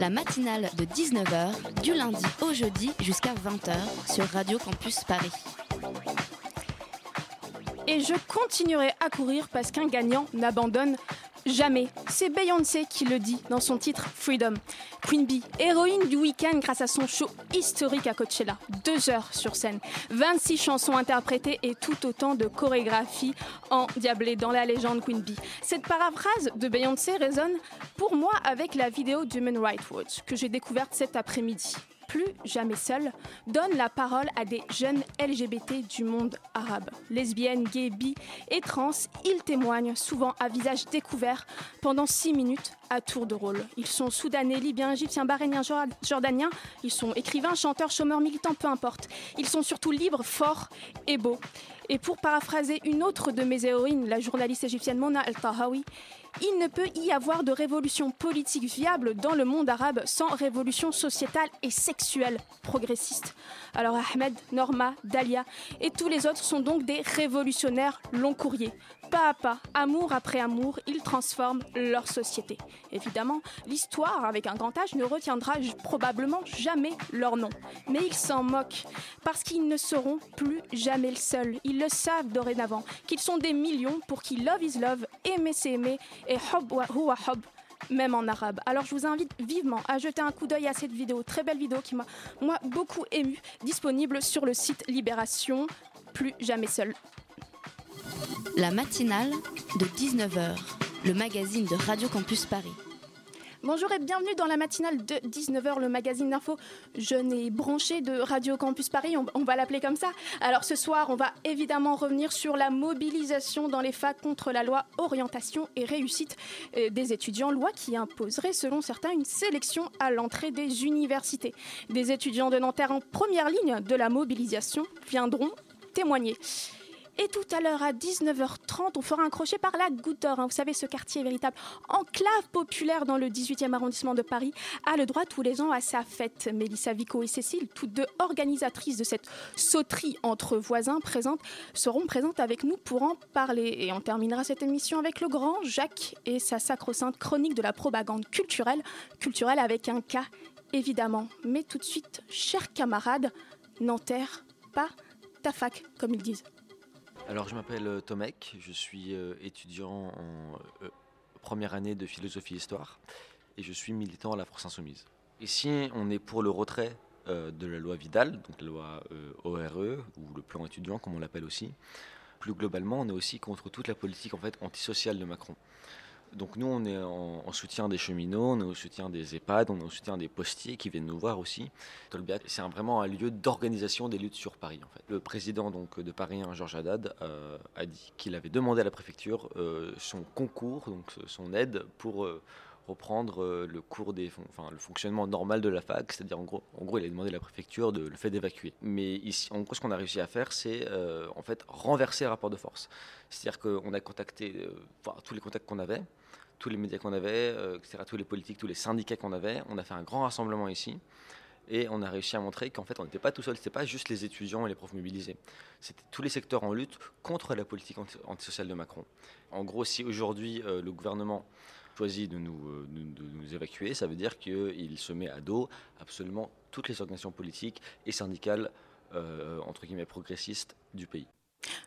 La matinale de 19h, du lundi au jeudi jusqu'à 20h sur Radio Campus Paris. Et je continuerai à courir parce qu'un gagnant n'abandonne jamais. C'est Beyoncé qui le dit dans son titre Freedom. Queen Bee, héroïne du week-end grâce à son show historique à Coachella. Deux heures sur scène, 26 chansons interprétées et tout autant de chorégraphies endiablées dans la légende Queen Bee. Cette paraphrase de Beyoncé résonne pour moi avec la vidéo d'Human Rights Watch que j'ai découverte cet après-midi plus jamais seul, donne la parole à des jeunes LGBT du monde arabe. Lesbiennes, gays, bi et trans, ils témoignent souvent à visage découvert pendant six minutes à tour de rôle. Ils sont soudanais, libyens, égyptiens, bahreïniens, jor- jordaniens. Ils sont écrivains, chanteurs, chômeurs, militants, peu importe. Ils sont surtout libres, forts et beaux. Et pour paraphraser une autre de mes héroïnes, la journaliste égyptienne Mona El-Tahawi, il ne peut y avoir de révolution politique viable dans le monde arabe sans révolution sociétale et sexuelle progressiste. Alors Ahmed, Norma, Dalia et tous les autres sont donc des révolutionnaires long courrier. Pas à pas, amour après amour, ils transforment leur société. Évidemment, l'histoire avec un grand H ne retiendra probablement jamais leur nom. Mais ils s'en moquent parce qu'ils ne seront plus jamais le seul. Ils le savent dorénavant, qu'ils sont des millions pour qui love is love, aimer c'est aimer et hob huwa hob même en arabe. Alors je vous invite vivement à jeter un coup d'œil à cette vidéo, très belle vidéo qui m'a moi beaucoup ému, disponible sur le site Libération, plus jamais seul. La matinale de 19h, le magazine de Radio Campus Paris. Bonjour et bienvenue dans la matinale de 19h, le magazine d'info jeune et branché de Radio Campus Paris, on, on va l'appeler comme ça. Alors ce soir, on va évidemment revenir sur la mobilisation dans les facs contre la loi orientation et réussite euh, des étudiants, loi qui imposerait selon certains une sélection à l'entrée des universités. Des étudiants de Nanterre en première ligne de la mobilisation viendront témoigner. Et tout à l'heure, à 19h30, on fera un crochet par la Goutte d'Or. hein. Vous savez, ce quartier véritable enclave populaire dans le 18e arrondissement de Paris, a le droit tous les ans à sa fête. Mélissa Vico et Cécile, toutes deux organisatrices de cette sauterie entre voisins présentes, seront présentes avec nous pour en parler. Et on terminera cette émission avec le grand Jacques et sa sacro-sainte chronique de la propagande culturelle, culturelle avec un cas évidemment. Mais tout de suite, chers camarades, Nanterre, pas ta fac, comme ils disent. Alors, je m'appelle euh, Tomek, je suis euh, étudiant en euh, première année de philosophie-histoire et je suis militant à la France Insoumise. Ici, on est pour le retrait de la loi Vidal, donc la loi ORE, ou le plan étudiant, comme on l'appelle aussi. Plus globalement, on est aussi contre toute la politique en fait antisociale de Macron. Donc nous, on est en, en soutien des cheminots, on est au soutien des EHPAD, on est au soutien des postiers qui viennent nous voir aussi. Tolbiac, c'est vraiment un lieu d'organisation des luttes sur Paris. En fait. Le président donc, de Paris, Georges Haddad, euh, a dit qu'il avait demandé à la préfecture euh, son concours, donc son aide pour euh, reprendre euh, le cours des, enfin le fonctionnement normal de la fac, c'est-à-dire en gros, en gros, il a demandé à la préfecture de le fait d'évacuer. Mais ici, en gros, ce qu'on a réussi à faire, c'est euh, en fait renverser le rapport de force. C'est-à-dire qu'on a contacté, euh, tous les contacts qu'on avait, tous les médias qu'on avait, euh, etc., tous les politiques, tous les syndicats qu'on avait. On a fait un grand rassemblement ici. Et on a réussi à montrer qu'en fait, on n'était pas tout seul. C'était pas juste les étudiants et les profs mobilisés. C'était tous les secteurs en lutte contre la politique anti- antisociale de Macron. En gros, si aujourd'hui le gouvernement choisit de nous, euh, de nous évacuer, ça veut dire qu'il se met à dos absolument toutes les organisations politiques et syndicales, euh, entre guillemets, progressistes du pays.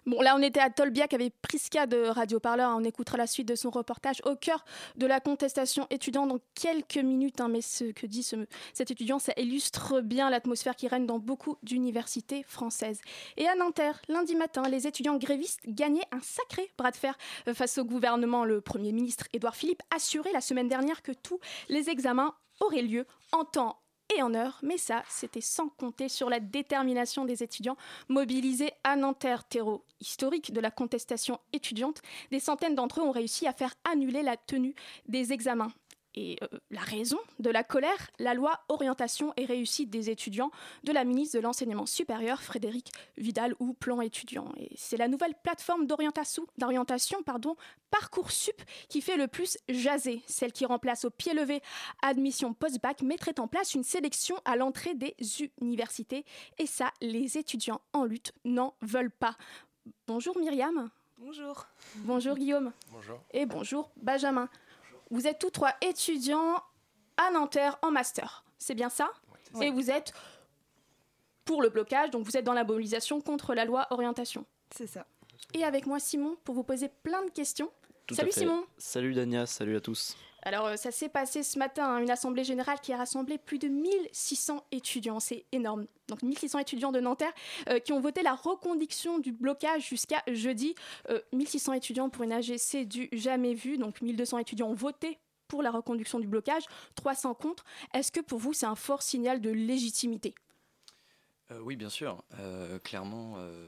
Bon, là, on était à Tolbiac avec Prisca de Radio Parleur. On écoutera la suite de son reportage au cœur de la contestation étudiante dans quelques minutes. hein. mais ce que dit ce- cet étudiant, ça illustre bien l'atmosphère qui règne dans beaucoup d'universités françaises. Et à Nanterre, lundi matin, les étudiants grévistes gagnaient un sacré bras de fer euh, face au gouvernement. Le Premier ministre Édouard Philippe assurait la semaine dernière que tous les examens auraient lieu en temps et en heure, mais ça, c'était sans compter sur la détermination des étudiants mobilisés à Nanterre, terreau historique de la contestation étudiante. Des centaines d'entre eux ont réussi à faire annuler la tenue des examens. Et euh, la raison de la colère, la loi orientation et réussite des étudiants de la ministre de l'enseignement supérieur Frédéric Vidal ou plan étudiant. Et c'est la nouvelle plateforme d'orientation, pardon, Parcoursup qui fait le plus jaser. Celle qui remplace au pied levé admission post-bac mettrait en place une sélection à l'entrée des universités. Et ça, les étudiants en lutte n'en veulent pas. Bonjour Myriam. Bonjour. Bonjour Guillaume. Bonjour. Et bonjour Benjamin. Vous êtes tous trois étudiants à Nanterre en master. C'est bien ça? Et vous êtes pour le blocage, donc vous êtes dans la mobilisation contre la loi orientation. C'est ça. Et avec moi Simon pour vous poser plein de questions. Tout Salut. Simon. Salut Dania, salut à tous. Alors euh, ça s'est passé ce matin, hein, une assemblée générale qui a rassemblé plus de 1600 étudiants, c'est énorme. Donc 1600 étudiants de Nanterre euh, qui ont voté la reconduction du blocage jusqu'à jeudi. Euh, 1600 étudiants pour une AGC du jamais vu, donc 1200 étudiants ont voté pour la reconduction du blocage, 300 contre. Est-ce que pour vous c'est un fort signal de légitimité? Euh, oui, bien sûr. Euh, clairement, euh,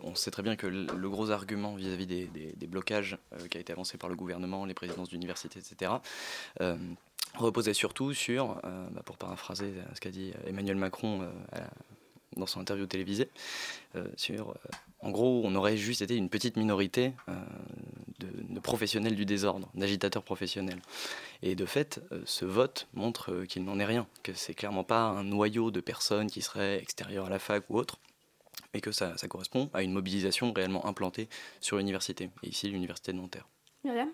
on sait très bien que le, gros argument vis-à-vis des, blocages qui a été avancé par le gouvernement, les présidences d'université, etc., reposait surtout sur, bah, pour paraphraser ce qu'a dit Emmanuel Macron dans son interview télévisée, sur, en gros, on aurait juste été une petite minorité euh, de, professionnels du désordre, d'agitateurs professionnels. Et de fait, euh, ce vote montre euh, qu'il n'en est rien, que c'est clairement pas un noyau de personnes qui seraient extérieures à la fac ou autre, mais que ça, ça correspond à une mobilisation réellement implantée sur l'université, et ici l'université de Nanterre. Myriam?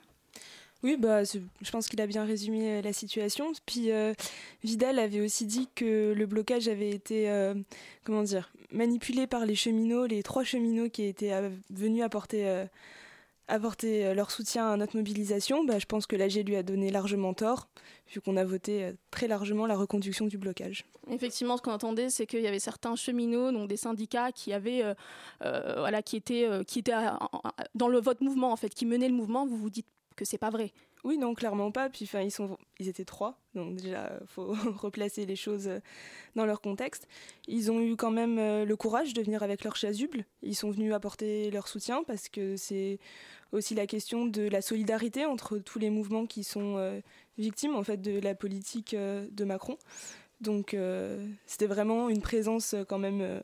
Oui, bah, je pense qu'il a bien résumé euh, la situation. Puis euh, Vidal avait aussi dit que le blocage avait été, euh, comment dire, manipulé par les cheminots, les trois cheminots qui étaient venus apporter, leur soutien à notre mobilisation. Bah, je pense que l'AG lui a donné largement tort, vu qu'on a voté très largement la reconduction du blocage. Effectivement, ce qu'on entendait, c'est qu'il y avait certains cheminots, donc des syndicats, qui avaient, voilà, qui étaient, dans le votre mouvement en fait, qui menaient le mouvement. Vous vous dites que c'est pas vrai. Oui, non, clairement pas. Puis, enfin, ils sont, ils étaient trois, donc déjà, faut replacer les choses euh, dans leur contexte. Ils ont eu quand même euh, le courage de venir avec leur chasuble. Ils sont venus apporter leur soutien parce que c'est aussi la question de la solidarité entre tous les mouvements qui sont euh, victimes en fait de la politique de Macron. Donc, c'était vraiment une présence quand même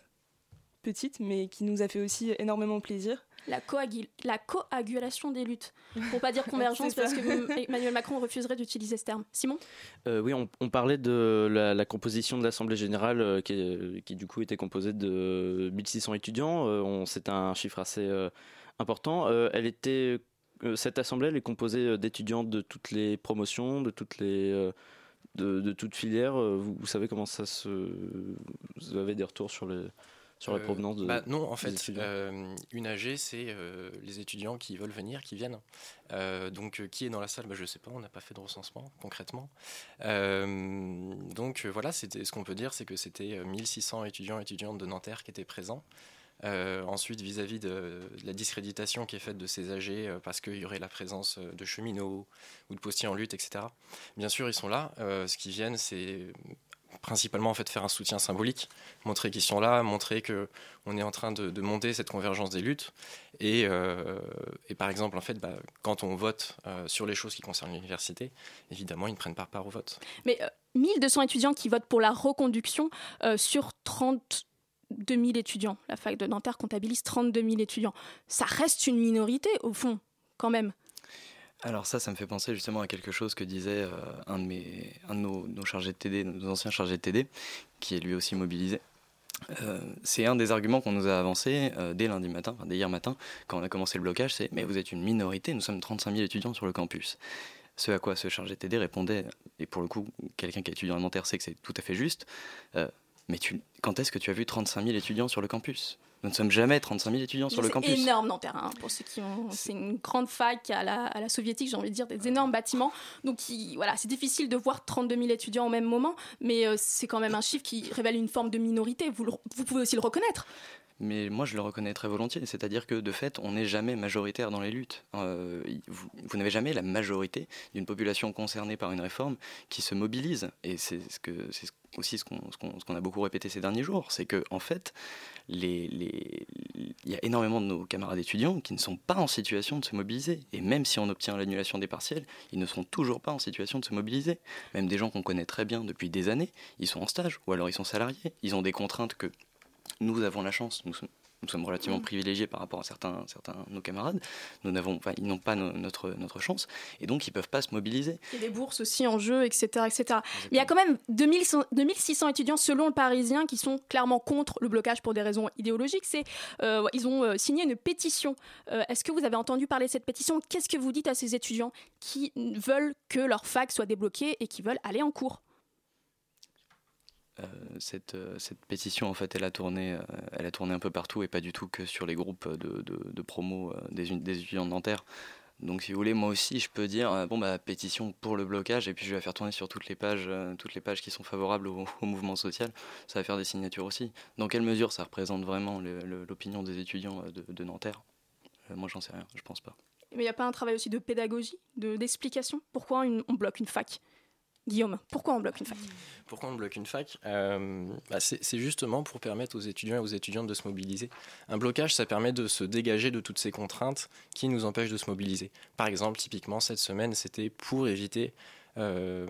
petite, mais qui nous a fait aussi énormément plaisir. La, coagul- la coagulation des luttes. Pour pas dire convergence, parce que Emmanuel Macron refuserait d'utiliser ce terme. Simon? Euh, oui, on, on parlait de la, la composition de l'Assemblée générale euh, qui, est- qui, du coup était composée de 1600 étudiants. Euh, C'est un chiffre assez euh, important. Euh, elle était, euh, cette assemblée elle est composée d'étudiants de toutes les promotions, de toutes les euh, de, de toutes filières. Euh, Vous, vous savez comment ça se vous avez des retours sur les sur la Euh, provenance de bah, Non, en fait, euh, une AG, c'est euh, les étudiants qui veulent venir, qui viennent. Donc, qui est dans la salle? Bah, Je ne sais pas, on n'a pas fait de recensement concrètement. Donc, voilà, ce qu'on peut dire, c'est que c'était euh, 1600 étudiants et étudiantes de Nanterre qui étaient présents. Euh, ensuite, vis-à-vis de, de la discréditation qui est faite de ces AG, euh, parce qu'il y aurait la présence de cheminots ou de postiers en lutte, etc. Bien sûr, ils sont là. Euh, ce qu'ils viennent, c'est principalement en fait faire un soutien symbolique, montrer qu'ils sont là, montrer que on est en train de, monter cette convergence des luttes. Et, euh, par exemple, en fait, bah, quand on vote euh, sur les choses qui concernent l'université, évidemment, ils ne prennent pas part au vote. Mais euh, 1200 étudiants qui votent pour la reconduction euh, sur 32 000 étudiants. La fac de Nanterre comptabilise 32 000 étudiants. Ça reste une minorité, au fond, quand même. Alors ça, ça me fait penser justement à quelque chose que disait euh, un de, mes, un de nos, chargés de TD, nos anciens chargés de TD, qui est lui aussi mobilisé. Euh, c'est un des arguments qu'on nous a avancé euh, dès lundi matin, enfin, dès hier matin, quand on a commencé le blocage, c'est mais vous êtes une minorité, nous sommes 35 000 étudiants sur le campus. Ce à quoi ce chargé de TD répondait, et pour le coup, quelqu'un qui étudié en Nanterre sait que c'est tout à fait juste, euh, mais quand est-ce que tu as vu 35 000 étudiants sur le campus? Nous ne sommes jamais 35 000 étudiants sur le campus. C'est énorme Nanterre, hein, pour ceux qui ont. C'est une grande fac à la, à la soviétique, j'ai envie de dire, des énormes bâtiments. Donc il- voilà, c'est difficile de voir 32 000 étudiants au même moment, mais euh, c'est quand même un chiffre qui révèle une forme de minorité. Vous, le- vous pouvez aussi le reconnaître. mais moi je le reconnais très volontiers, c'est-à-dire que de fait, on n'est jamais majoritaire dans les luttes. Euh, vous, vous n'avez jamais la majorité d'une population concernée par une réforme qui se mobilise. Et c'est ce que, c'est aussi ce qu'on, ce qu'on, qu'on a beaucoup répété ces derniers jours, c'est que en fait, les, les, il y a énormément de nos camarades étudiants qui ne sont pas en situation de se mobiliser. Et même si on obtient l'annulation des partiels, ils ne sont toujours pas en situation de se mobiliser. Même des gens qu'on connaît très bien depuis des années, ils sont en stage ou alors ils sont salariés. Ils ont des contraintes que nous avons la chance, nous nous sommes relativement Mm. privilégiés par rapport à certains, certains de nos camarades. Nous n'avons, enfin, ils n'ont pas no- notre, notre chance et donc ils ne peuvent pas se mobiliser. Il y a des bourses aussi en jeu, etc. etc. Mais il y a quand même 2100 2600 étudiants, selon le Parisien, qui sont clairement contre le blocage pour des raisons idéologiques. C'est, euh, ils ont euh, signé une pétition. Euh, Est-ce que vous avez entendu parler de cette pétition? Qu'est-ce que vous dites à ces étudiants qui veulent que leur fac soit débloquée et qui veulent aller en cours? Cette, euh, cette pétition, en fait, elle a, tourné, euh, elle a tourné un peu partout et pas du tout que sur les groupes de, de, promo euh, des, des étudiants de Nanterre. Donc, si vous voulez, moi aussi, je peux dire, euh, bon, bah, pétition pour le blocage, et puis je vais la faire tourner sur toutes les pages, euh, toutes les pages qui sont favorables au, mouvement social. Ça va faire des signatures aussi. Dans quelle mesure ça représente vraiment l'opinion des étudiants euh, de, Nanterre? Euh, Moi, j'en sais rien, je pense pas. Mais il n'y a pas un travail aussi de pédagogie, de- d'explication? Pourquoi on bloque une fac? Guillaume, pourquoi on bloque une fac? Pourquoi on bloque une fac? Euh, bah, C'est justement pour permettre aux étudiants et aux étudiantes de se mobiliser. Un blocage, ça permet de se dégager de toutes ces contraintes qui nous empêchent de se mobiliser. Par exemple, typiquement, cette semaine, c'était pour éviter. euh,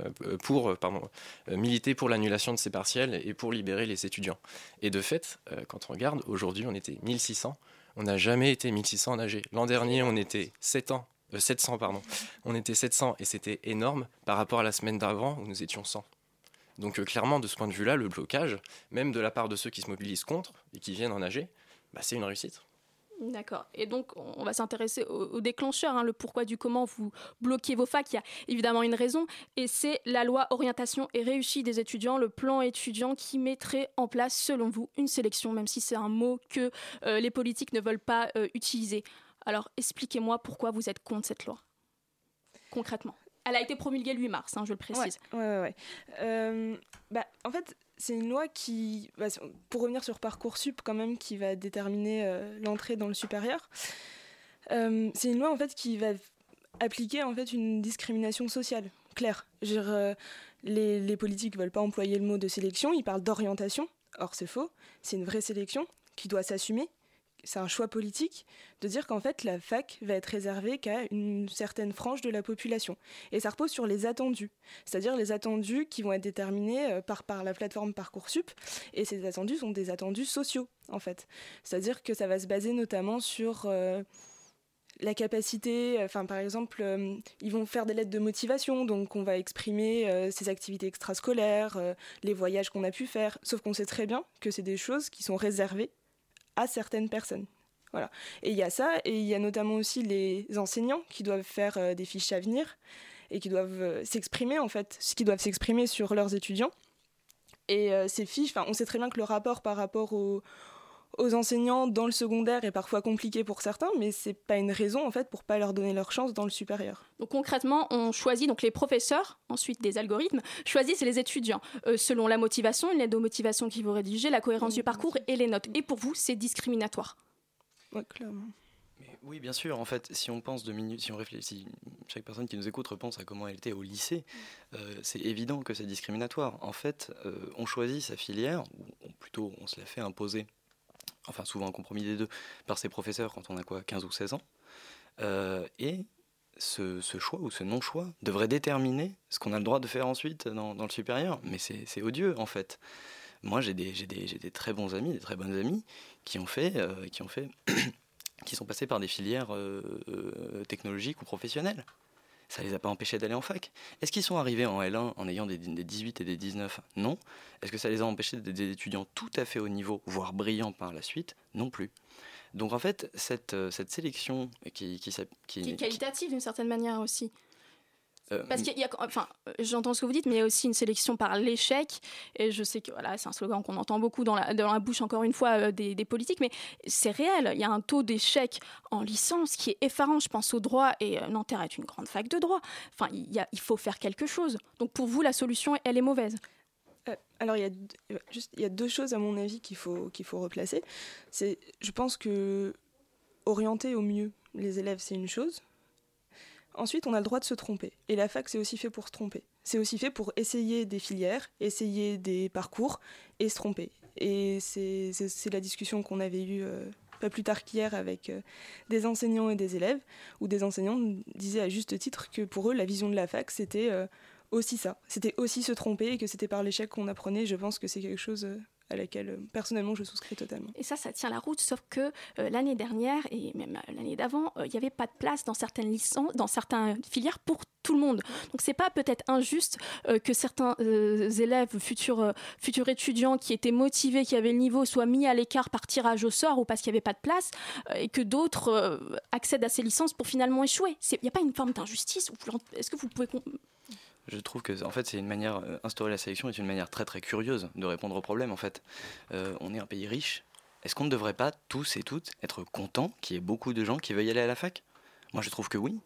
euh, pour pardon, militer pour l'annulation de ces partiels et pour libérer les étudiants. Et de fait, quand on regarde, aujourd'hui on était 1600, on n'a jamais été 1600 en AG. L'an dernier on était 7 ans, euh, 700 pardon, on était 700 et c'était énorme par rapport à la semaine d'avant où nous étions 100. Donc euh, clairement, de ce point de vue-là, le blocage, même de la part de ceux qui se mobilisent contre et qui viennent en AG, bah, c'est une réussite. D'accord. Et donc, on va s'intéresser au, déclencheur, hein, le pourquoi du comment vous bloquez vos facs. Il y a évidemment une raison, et c'est la loi orientation et réussite des étudiants, le plan étudiant qui mettrait en place, selon vous, une sélection, même si c'est un mot que euh, les politiques ne veulent pas euh, utiliser. Alors, expliquez-moi pourquoi vous êtes contre cette loi, concrètement. Elle a été promulguée le 8 mars, hein, je le précise. Ouais, ouais, ouais. Euh, bah, en fait, c'est une loi qui, bah, pour revenir sur Parcoursup quand même, qui va déterminer euh, l'entrée dans le supérieur. Euh, c'est une loi en fait qui va appliquer en fait une discrimination sociale claire. Les, les politiques veulent pas employer le mot de sélection, ils parlent d'orientation. Or c'est faux. C'est une vraie sélection qui doit s'assumer. C'est un choix politique de dire qu'en fait la fac va être réservée qu'à une certaine frange de la population. Et ça repose sur les attendus, c'est-à-dire les attendus qui vont être déterminés euh, par, par la plateforme Parcoursup. Et ces attendus sont des attendus sociaux, en fait. C'est-à-dire que ça va se baser notamment sur euh, la capacité, enfin par exemple, euh, ils vont faire des lettres de motivation, donc on va exprimer euh, ses activités extrascolaires, les voyages qu'on a pu faire, sauf qu'on sait très bien que c'est des choses qui sont réservées à certaines personnes. Voilà. Et il y a ça, et il y a notamment aussi les enseignants qui doivent faire euh, des fiches à venir et qui doivent euh, s'exprimer en fait, qui doivent s'exprimer sur leurs étudiants. Et euh, ces fiches, on sait très bien que le rapport par rapport aux, aux enseignants dans le secondaire est parfois compliqué pour certains, mais c'est pas une raison en fait pour pas leur donner leur chance dans le supérieur. Donc concrètement, on choisit donc les professeurs, ensuite des algorithmes, choisissent les étudiants euh, selon la motivation, une lettre de motivation qui vous rédigez, la cohérence du parcours et les notes. Et pour vous, c'est discriminatoire. Ouais, clairement. Oui, bien sûr. En fait, si on pense deux minutes, si on réfléchit, si chaque personne qui nous écoute repense à comment elle était au lycée, euh, c'est évident que c'est discriminatoire. En fait, euh, on choisit sa filière, ou plutôt on se la fait imposer, enfin souvent un compromis des deux, par ses professeurs quand on a quoi, 15 ou 16 ans. Euh, et ce, choix ou ce non-choix devrait déterminer ce qu'on a le droit de faire ensuite dans, le supérieur. Mais c'est odieux, en fait. Moi, j'ai des, des, des, très bons amis, des très bonnes amies qui ont fait, euh, qui ont fait qui sont passés par des filières euh, technologiques ou professionnelles. Ça les a pas empêchés d'aller en fac. Est-ce qu'ils sont arrivés en L1 en ayant des, des 18 et des 19 Non. Est-ce que ça les a empêchés d'être des étudiants tout à fait haut niveau, voire brillants par la suite? Non plus. Donc en fait, cette, euh, cette sélection qui, qui, qui, qui est qualitative d'une certaine manière aussi. Euh, Parce qu'il y a, enfin, j'entends ce que vous dites, mais il y a aussi une sélection par l'échec. Et je sais que voilà, c'est un slogan qu'on entend beaucoup dans la, dans la bouche, encore une fois, euh, des, des, politiques, mais c'est réel. Il y a un taux d'échec en licence qui est effarant. Je pense au droit, et euh, Nanterre est une grande fac de droit. Enfin, il, y a, il faut faire quelque chose. Donc pour vous, la solution, elle est mauvaise euh, Alors, il y, a, euh, juste, il y a deux choses, à mon avis, qu'il faut, qu'il faut replacer. C'est, je pense que orienter au mieux les élèves, c'est une chose. Ensuite, on a le droit de se tromper. Et la fac, c'est aussi fait pour se tromper. C'est aussi fait pour essayer des filières, essayer des parcours et se tromper. Et c'est, la discussion qu'on avait eue euh, pas plus tard qu'hier avec euh, des enseignants et des élèves, où des enseignants disaient à juste titre que pour eux, la vision de la fac, c'était aussi ça. C'était aussi se tromper et que c'était par l'échec qu'on apprenait. Je pense que c'est quelque chose euh, à laquelle euh, personnellement je souscris totalement. Et ça, ça tient la route, sauf que euh, l'année dernière et même l'année d'avant, il n'y avait pas de place dans certaines licences, dans filières pour tout le monde. Donc c'est pas peut-être injuste que certains élèves, futurs, futurs étudiants qui étaient motivés, qui avaient le niveau, soient mis à l'écart par tirage au sort ou parce qu'il n'y avait pas de place, et que d'autres accèdent à ces licences pour finalement échouer. Il n'y a pas une forme d'injustice Est-ce que vous pouvez je trouve que en fait c'est une manière euh, instaurer la sélection est une manière très très curieuse de répondre au problème en fait. Euh, on est un pays riche. Est-ce qu'on ne devrait pas tous et toutes être contents qu'il y ait beaucoup de gens qui veuillent aller à la fac? Moi je trouve que oui.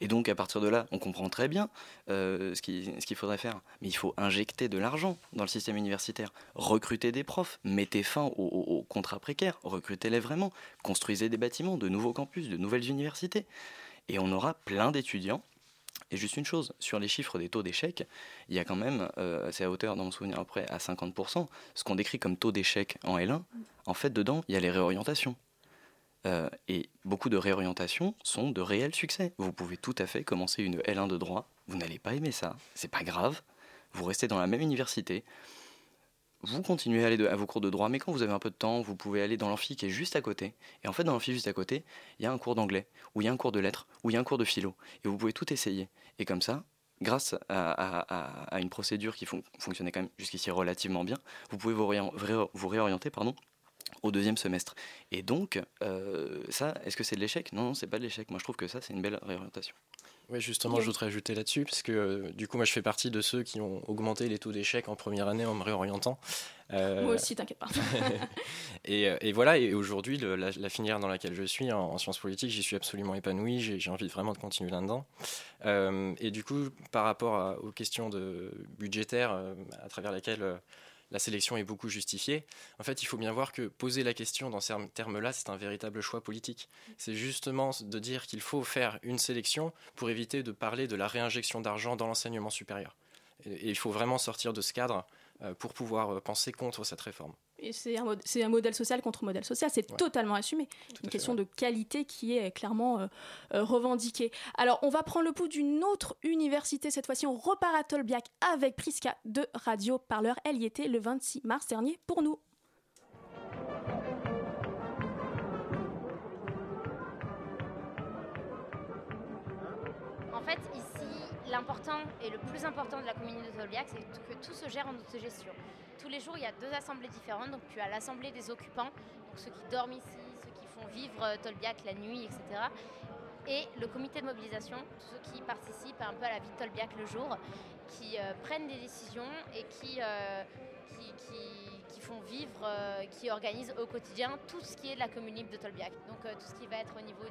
Et donc à partir de là, on comprend très bien euh, ce qu'il faudrait faire. Mais il faut injecter de l'argent dans le système universitaire, recruter des profs, mettez fin aux, aux contrats précaires, recrutez-les vraiment, construisez des bâtiments, de nouveaux campus, de nouvelles universités. Et on aura plein d'étudiants et juste une chose, sur les chiffres des taux d'échec, il y a quand même, euh, c'est à hauteur, dans mon souvenir après, à 50%, ce qu'on décrit comme taux d'échec en L1, en fait, dedans, il y a les réorientations. Euh, et beaucoup de réorientations sont de réels succès. Vous pouvez tout à fait commencer une L1 de droit, vous n'allez pas aimer ça, c'est pas grave, vous restez dans la même université, vous continuez à aller à vos cours de droit, mais quand vous avez un peu de temps, vous pouvez aller dans l'amphi qui est juste à côté. Et en fait, dans l'amphi juste à côté, il y a un cours d'anglais, ou il y a un cours de lettres, ou il y a un cours de philo. Et vous pouvez tout essayer. Et comme ça, grâce à, une procédure qui fonctionnait quand même jusqu'ici relativement bien, vous pouvez vous, réorienter pardon, au deuxième semestre. Et donc, euh, ça, est-ce que c'est de l'échec? Non, non, c'est pas de l'échec. Moi, je trouve que ça, c'est une belle réorientation. Oui, justement, je voudrais ajouter là-dessus, parce que euh, du coup, moi, je fais partie de ceux qui ont augmenté les taux d'échec en première année en me réorientant. Euh, moi aussi, t'inquiète pas. et, voilà, et aujourd'hui, la, filière dans laquelle je suis, en, sciences politiques, j'y suis absolument épanoui, j'ai envie vraiment de continuer là-dedans. et du coup, par rapport aux questions de, budgétaires à travers lesquelles la sélection est beaucoup justifiée. En fait, il faut bien voir que poser la question dans ces termes-là, c'est un véritable choix politique. C'est justement de dire qu'il faut faire une sélection pour éviter de parler de la réinjection d'argent dans l'enseignement supérieur. Et, il faut vraiment sortir de ce cadre euh, pour pouvoir euh, penser contre cette réforme c'est un, un, modèle social contre modèle social, c'est totalement assumé. Une question de qualité qui est clairement euh, euh, revendiquée. Alors, on va prendre le pouls d'une autre université. Cette fois-ci, on repart à Tolbiac avec Priska de Radio Parleur. Elle y était le 26 mars dernier pour nous. En fait, ici, l'important et le plus important de la communauté de Tolbiac, c'est que tout se gère en autogestion tous les jours, il y a deux assemblées différentes. Donc, tu as l'assemblée des occupants, donc ceux qui dorment ici, ceux qui font vivre euh, Tolbiac la nuit, etc. Et le comité de mobilisation, ceux qui participent un peu à la vie de Tolbiac le jour, qui euh, prennent des décisions et qui, euh, font vivre, qui organisent au quotidien tout ce qui est de la commune de Tolbiac. Donc tout ce qui va être au niveau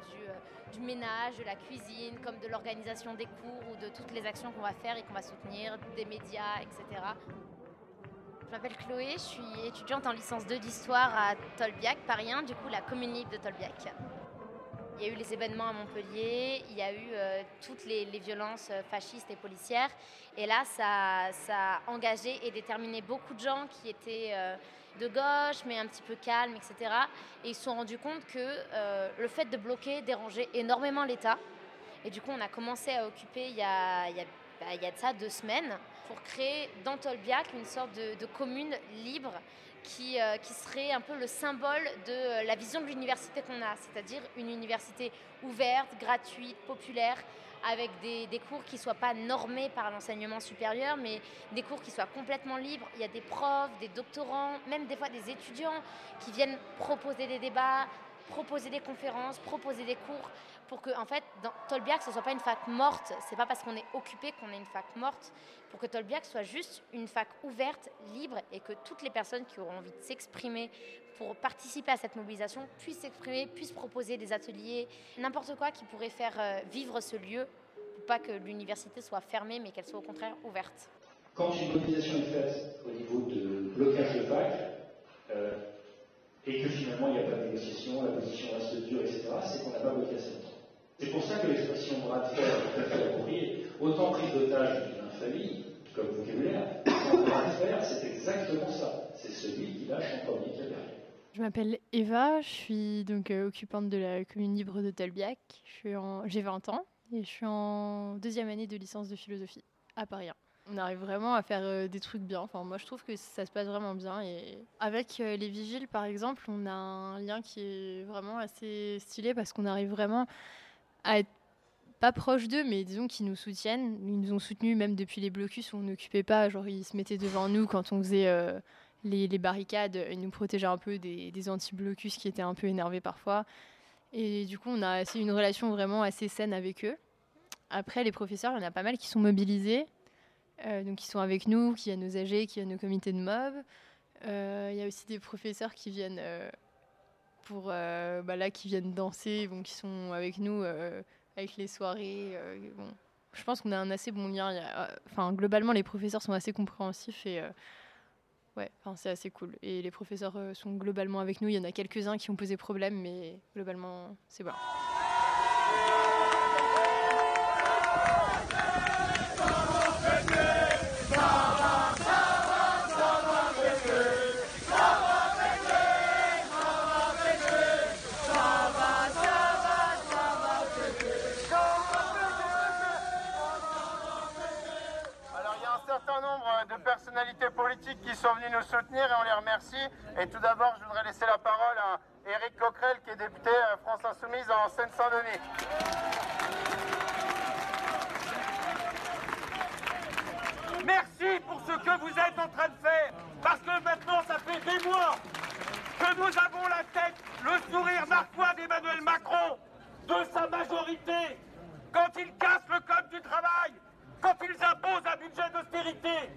du ménage, de la cuisine, comme de l'organisation des cours ou de toutes les actions qu'on va faire et qu'on va soutenir, des médias, etc. Je m'appelle Chloé, je suis étudiante en licence 2 d'histoire à Tolbiac, Paris 1, du coup la commune libre de Tolbiac. Il y a eu les événements à Montpellier, il y a eu euh, toutes les, violences euh, fascistes et policières. Et là, ça, a engagé et déterminé beaucoup de gens qui étaient euh, de gauche, mais un petit peu calmes, etc. Et ils se sont rendus compte que le fait de bloquer dérangeait énormément l'État. Et du coup, on a commencé à occuper il y a, il y a, bah, de ça deux semaines pour créer dans Tolbiac une sorte de, commune libre qui, euh, qui, serait un peu le symbole de la vision de l'université qu'on a, c'est-à-dire une université ouverte, gratuite, populaire, avec des, des cours qui ne soient pas normés par l'enseignement supérieur, mais des cours qui soient complètement libres. Il y a des profs, des doctorants, même des fois des étudiants qui viennent proposer des débats, proposer des conférences, proposer des cours pour que, en fait, dans Tolbiac, ce ne soit pas une fac morte. C'est pas parce qu'on est occupé qu'on est une fac morte. Pour que Tolbiac soit juste une fac ouverte, libre, et que toutes les personnes qui auront envie de s'exprimer pour participer à cette mobilisation puissent s'exprimer, puissent proposer des ateliers, n'importe quoi qui pourrait faire euh, vivre ce lieu, pour pas que l'université soit fermée, mais qu'elle soit au contraire ouverte. Quand une mobilisation est faite au niveau de blocage de fac, et que finalement il n'y a pas de négociation, la position reste dure, etc., c'est qu'on n'a pas bloqué assez longtemps. C'est pour ça que l'expression bras de fer tout à fait appropriée. Autant prise d'otage d'une infamie, comme vocabulaire, bras de fer, c'est exactement ça. C'est celui qui lâche en premier qui a. Je m'appelle Eva, je suis donc euh, occupante de la commune libre de Tolbiac. J'ai 20 ans et je suis en deuxième année de licence de philosophie à Paris 1. On arrive vraiment à faire euh, des trucs bien. Enfin, moi, je trouve que ça se passe vraiment bien. Et avec euh, les vigiles, par exemple, on a un lien qui est vraiment assez stylé parce qu'on arrive vraiment à être pas proche d'eux, mais disons qu'ils nous soutiennent. Ils nous ont soutenus même depuis les blocus où on n'occupait pas. Genre, ils se mettaient devant nous quand on faisait euh, les, barricades. Ils nous protégeaient un peu des, des anti-blocus qui étaient un peu énervés parfois. Et du coup, on a une relation vraiment assez saine avec eux. Après, les professeurs, il y en a pas mal qui sont mobilisés. Euh, donc, qui sont avec nous, qui a nos AG, qui a nos comités de mob. Euh, il y a aussi des professeurs qui viennent euh, pour bah là qui viennent danser, bon, qui sont avec nous avec les soirées. bon, je pense qu'on a un assez bon lien. Enfin, globalement, les professeurs sont assez compréhensifs et ouais, c'est assez cool. Et les professeurs sont globalement avec nous. Il y en a quelques-uns qui ont posé problème, mais globalement, c'est bon. Politiques qui sont venus nous soutenir et on les remercie. Et tout d'abord, je voudrais laisser la parole à Éric Coquerel, qui est député euh, France Insoumise en Seine-Saint-Denis. Merci pour ce que vous êtes en train de faire, parce que maintenant, ça fait des mois que nous avons la tête, le sourire narquois d'Emmanuel Macron, de sa majorité, quand il casse le code du travail, quand ils imposent un budget d'austérité,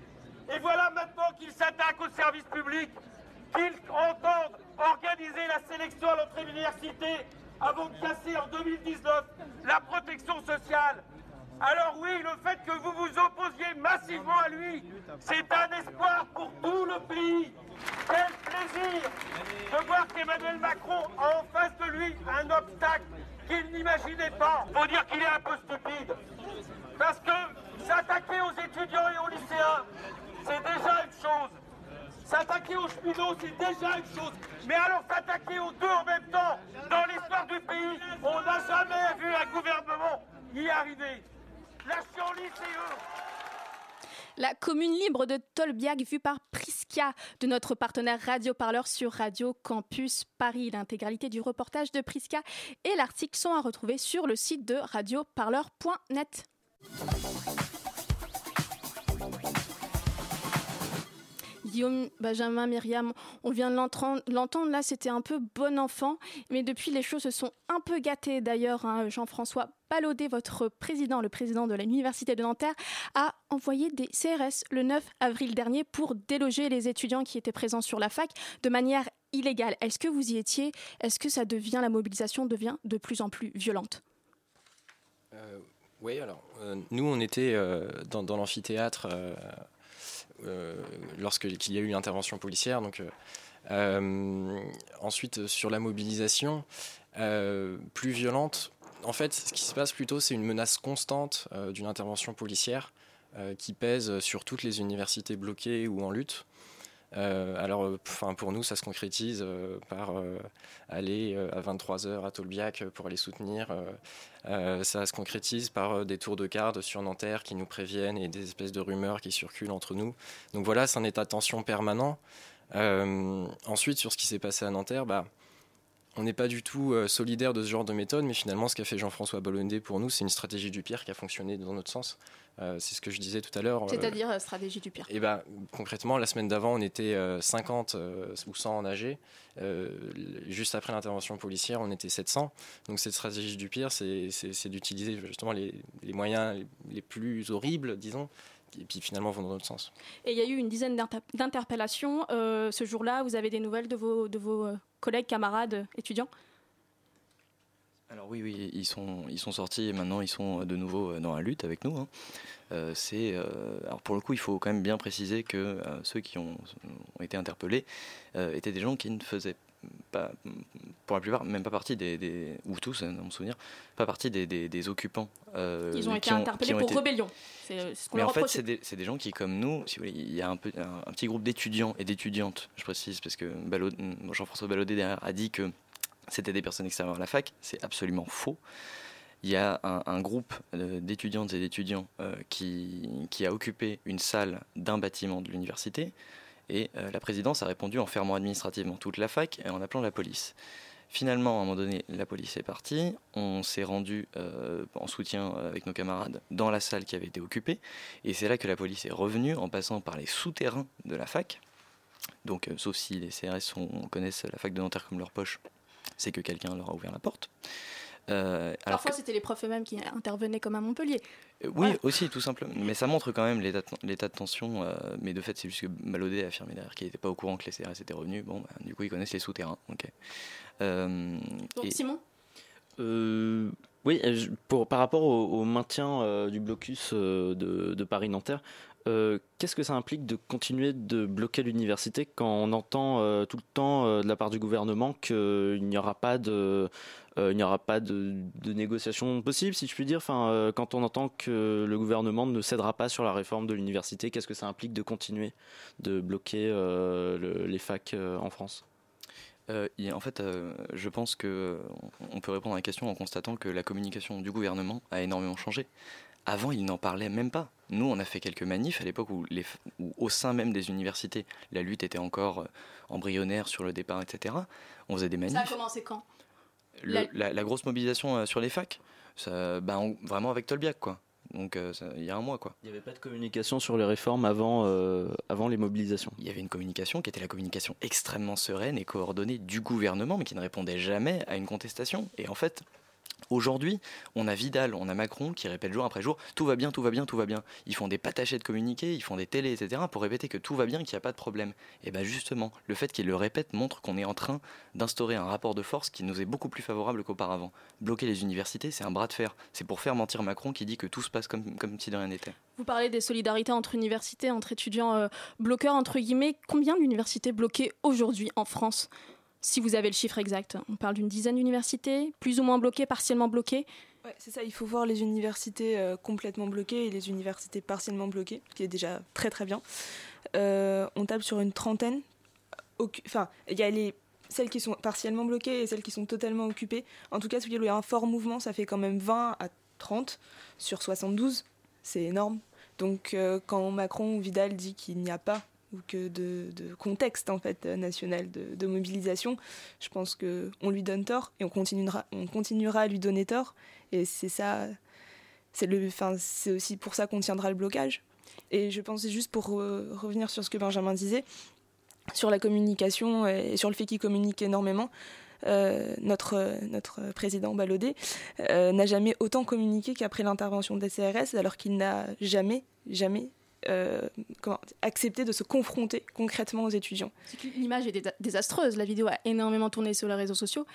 et voilà maintenant qu'ils s'attaquent aux services publics, qu'ils entendent organiser la sélection à notre université avant de casser en 2019 la protection sociale. Alors oui, le fait que vous vous opposiez massivement à lui, c'est un espoir pour tout le pays. Quel plaisir de voir qu'Emmanuel Macron a en face de lui un obstacle qu'il n'imaginait pas. Faut dire qu'il est un peu stupide. Parce que s'attaquer aux étudiants et aux lycéens, c'est déjà une chose. S'attaquer aux cheminots, c'est déjà une chose. Mais alors s'attaquer aux deux en même temps, dans l'histoire du pays, on n'a jamais vu un gouvernement y arriver. C'est. La commune libre de Tolbiac, vue par Prisca, de notre partenaire Radio Parleur sur Radio Campus Paris. L'intégralité du reportage de Prisca et l'article sont à retrouver sur le site de radioparleur.net. Guillaume, Benjamin, Myriam, on vient de l'entendre, là c'était un peu bon enfant, mais depuis les choses se sont un peu gâtées d'ailleurs. Hein. Jean-François Palaudet, votre président, le président de l'Université de Nanterre, a envoyé des CRS le 9 avril dernier pour déloger les étudiants qui étaient présents sur la fac de manière illégale. Est-ce que vous y étiez? Est-ce que ça devient, la mobilisation devient de plus en plus violente? Euh, Oui, alors euh, nous on était euh, dans, l'amphithéâtre lorsqu'il y a eu une intervention policière. Donc, euh, euh, ensuite, sur la mobilisation, plus violente, en fait, ce qui se passe plutôt, c'est une menace constante d'une intervention policière qui pèse sur toutes les universités bloquées ou en lutte. Euh, alors, enfin, pour nous, ça se concrétise euh, par euh, aller à 23h à Tolbiac pour aller soutenir. ça se concrétise par des tours de garde sur Nanterre qui nous préviennent et des espèces de rumeurs qui circulent entre nous. Donc voilà, c'est un état de tension permanent. ensuite, sur ce qui s'est passé à Nanterre, bah, on n'est pas du tout solidaire de ce genre de méthode, mais finalement, ce qu'a fait Jean-François Bollondé pour nous, c'est une stratégie du pire qui a fonctionné dans notre sens. Euh, c'est ce que je disais tout à l'heure. Euh, C'est-à-dire euh, stratégie du pire et eh ben, Concrètement, la semaine d'avant, on était 50 ou 100 en AG. juste après l'intervention policière, on était 700. Donc cette stratégie du pire, c'est d'utiliser justement les, moyens les plus horribles, disons, et puis finalement vont dans notre sens. Et il y a eu une dizaine d'interpellations. ce jour-là, vous avez des nouvelles de vos, de vos collègues, camarades, étudiants? Alors oui, oui, ils sont, ils sont sortis et maintenant ils sont de nouveau dans la lutte avec nous. hein. Euh, c'est, euh, alors pour le coup, il faut quand même bien préciser que euh, ceux qui ont, ont été interpellés euh, étaient des gens qui ne faisaient pas, pour la plupart, même pas partie des, des- ou tous, hein, dans mon souvenir, pas partie des, des- des occupants. euh, Ils ont été interpellés ont pour été- rébellion. C'est ce qu'on mais en fait, reproche. c'est des, c'est des gens qui, comme nous, si vous voulez, il y a un, peu, un, un petit groupe d'étudiants et d'étudiantes, je précise, parce que Jean-François Ballaudet derrière a dit que c'était des personnes extérieures à la fac. C'est absolument faux. Il y a un, un groupe euh, d'étudiantes et d'étudiants euh, qui, qui a occupé une salle d'un bâtiment de l'université et euh, la présidence a répondu en fermant administrativement toute la fac et en appelant la police. Finalement, à un moment donné, la police est partie. On s'est rendu euh, en soutien avec nos camarades dans la salle qui avait été occupée. Et c'est là que la police est revenue en passant par les souterrains de la fac. Donc, euh, sauf si les CRS connaissent la fac de Nanterre comme leur poche, c'est que quelqu'un leur a ouvert la porte. Euh, alors Parfois, c'était les profs eux-mêmes qui intervenaient comme à Montpellier. euh, Oui, aussi, tout simplement. Mais ça montre quand même l'état de, tension. euh, mais de fait, c'est juste que Malaudet a affirmé derrière qu'il n'était pas au courant que les CRS étaient revenus. Bon, bah, du coup, ils connaissent les souterrains. Euh, Donc, et- Simon? Euh, oui, pour, par rapport au, au maintien euh, du blocus euh, de, de Paris-Nanterre, euh, qu'est-ce que ça implique de continuer de bloquer l'université quand on entend euh, tout le temps euh, de la part du gouvernement qu'il n'y aura pas de, euh, il n'y aura pas de, de négociation possible, si je puis dire. Enfin, euh, quand on entend que le gouvernement ne cédera pas sur la réforme de l'université, qu'est-ce que ça implique de continuer de bloquer euh, le- les facs euh, en France? Euh, en fait, euh, je pense que euh, on peut répondre à la question en constatant que la communication du gouvernement a énormément changé. Avant, il n'en parlait même pas. Nous, on a fait quelques manifs à l'époque où, où au sein même des universités, la lutte était encore euh, embryonnaire sur le départ, etc. On faisait des Ça a manifs. commencé quand? Le- la- la... la grosse mobilisation euh, sur les facs, ça, bah, on- vraiment avec Tolbiac, quoi. Donc, euh, ça- il y a un mois, quoi. Il n'y avait pas de communication sur les réformes avant, euh, avant les mobilisations. Il y avait une communication qui était la communication extrêmement sereine et coordonnée du gouvernement, mais qui ne répondait jamais à une contestation. Et en fait, aujourd'hui, on a Vidal, on a Macron qui répète jour après jour tout va bien, tout va bien, tout va bien. Ils font des patachés de communiqués, ils font des télés, etc. pour répéter que tout va bien, qu'il n'y a pas de problème. Et bien justement, le fait qu'ils le répètent montre qu'on est en train d'instaurer un rapport de force qui nous est beaucoup plus favorable qu'auparavant. Bloquer les universités, c'est un bras de fer. C'est pour faire mentir Macron qui dit que tout se passe comme, comme si de rien n'était. Vous parlez des solidarités entre universités, entre étudiants euh, bloqueurs, entre guillemets. Combien d'universités bloquées aujourd'hui en France? Si vous avez le chiffre exact. On parle d'une dizaine d'universités, plus ou moins bloquées, partiellement bloquées. C'est ça, il faut voir les universités euh, complètement bloquées et les universités partiellement bloquées, qui est déjà très très bien. Euh, on tape sur une trentaine. Occu- Enfin, il y a les celles qui sont partiellement bloquées et celles qui sont totalement occupées. En tout cas, celui où il y a un fort mouvement, ça fait quand même 20 à 30 sur 72. C'est énorme. Donc, euh, quand Macron ou Vidal dit qu'il n'y a pas que de, contexte en fait national de, mobilisation, je pense que on lui donne tort et on continuera, on continuera à lui donner tort. Et c'est ça, c'est le, enfin, c'est aussi pour ça qu'on tiendra le blocage. Et je pensais juste pour revenir sur ce que Benjamin disait, sur la communication et sur le fait qu'il communique énormément. euh, notre, notre président Ballaudet euh, n'a jamais autant communiqué qu'après l'intervention des CRS, alors qu'il n'a jamais, jamais comment, accepté de se confronter concrètement aux étudiants. L'image est désa- désastreuse. La vidéo a énormément tourné sur les réseaux sociaux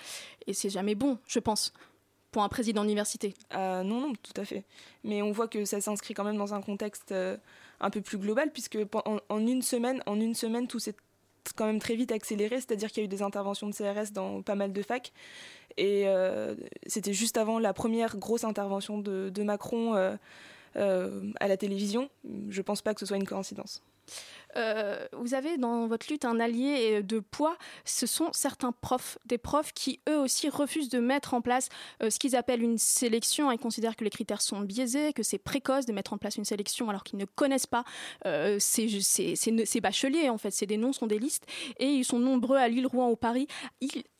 et c'est jamais bon, je pense, pour un président d'université. Ah, non, non, tout à fait. Mais on voit que ça s'inscrit quand même dans un contexte euh, un peu plus global, puisque en, en une semaine, en une semaine, tout s'est quand même très vite accéléré, c'est-à-dire qu'il y a eu des interventions de CRS dans pas mal de facs. Et euh, c'était juste avant la première grosse intervention de, de Macron euh, euh, à la télévision. Je pense pas que ce soit une coïncidence. Euh, vous avez dans votre lutte un allié euh, de poids, ce sont certains profs, des profs qui eux aussi refusent de mettre en place euh, ce qu'ils appellent une sélection. Ils considèrent que les critères sont biaisés, que c'est précoce de mettre en place une sélection alors qu'ils ne connaissent pas ces, ces, ces- ces bacheliers. En fait, c'est des noms, sont des listes, et ils sont nombreux à Lille, Rouen ou Paris.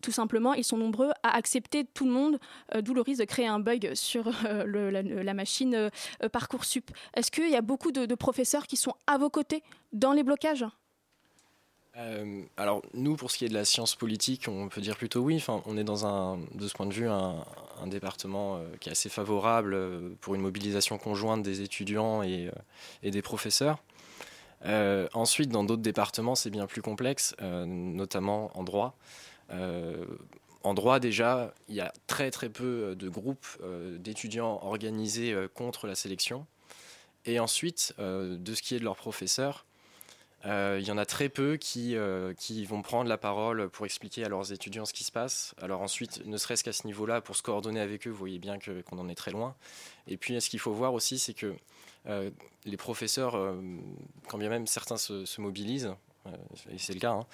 Tout simplement, ils sont nombreux à accepter tout le monde, d'où le risque de créer un bug sur la, machine parcoursup. Est-ce qu'il y a beaucoup de professeurs qui sont à vos côtés dans les blocages Euh, alors nous, pour ce qui est de la science politique, on peut dire plutôt oui. On est dans un, de ce point de vue, un, département euh, qui est assez favorable euh, pour une mobilisation conjointe des étudiants et, et des professeurs. Ensuite, dans d'autres départements, c'est bien plus complexe, notamment en droit. En droit déjà, il y a très très peu de groupes d'étudiants organisés contre la sélection. Et ensuite, de ce qui est de leurs professeurs, il y en a très peu qui, euh, qui vont prendre la parole pour expliquer à leurs étudiants ce qui se passe. Alors ensuite, ne serait-ce qu'à ce niveau-là, pour se coordonner avec eux, vous voyez bien qu'on en est très loin. Et puis, ce qu'il faut voir aussi, c'est que euh, les professeurs, quand bien même certains se, mobilisent, et c'est le cas, hein,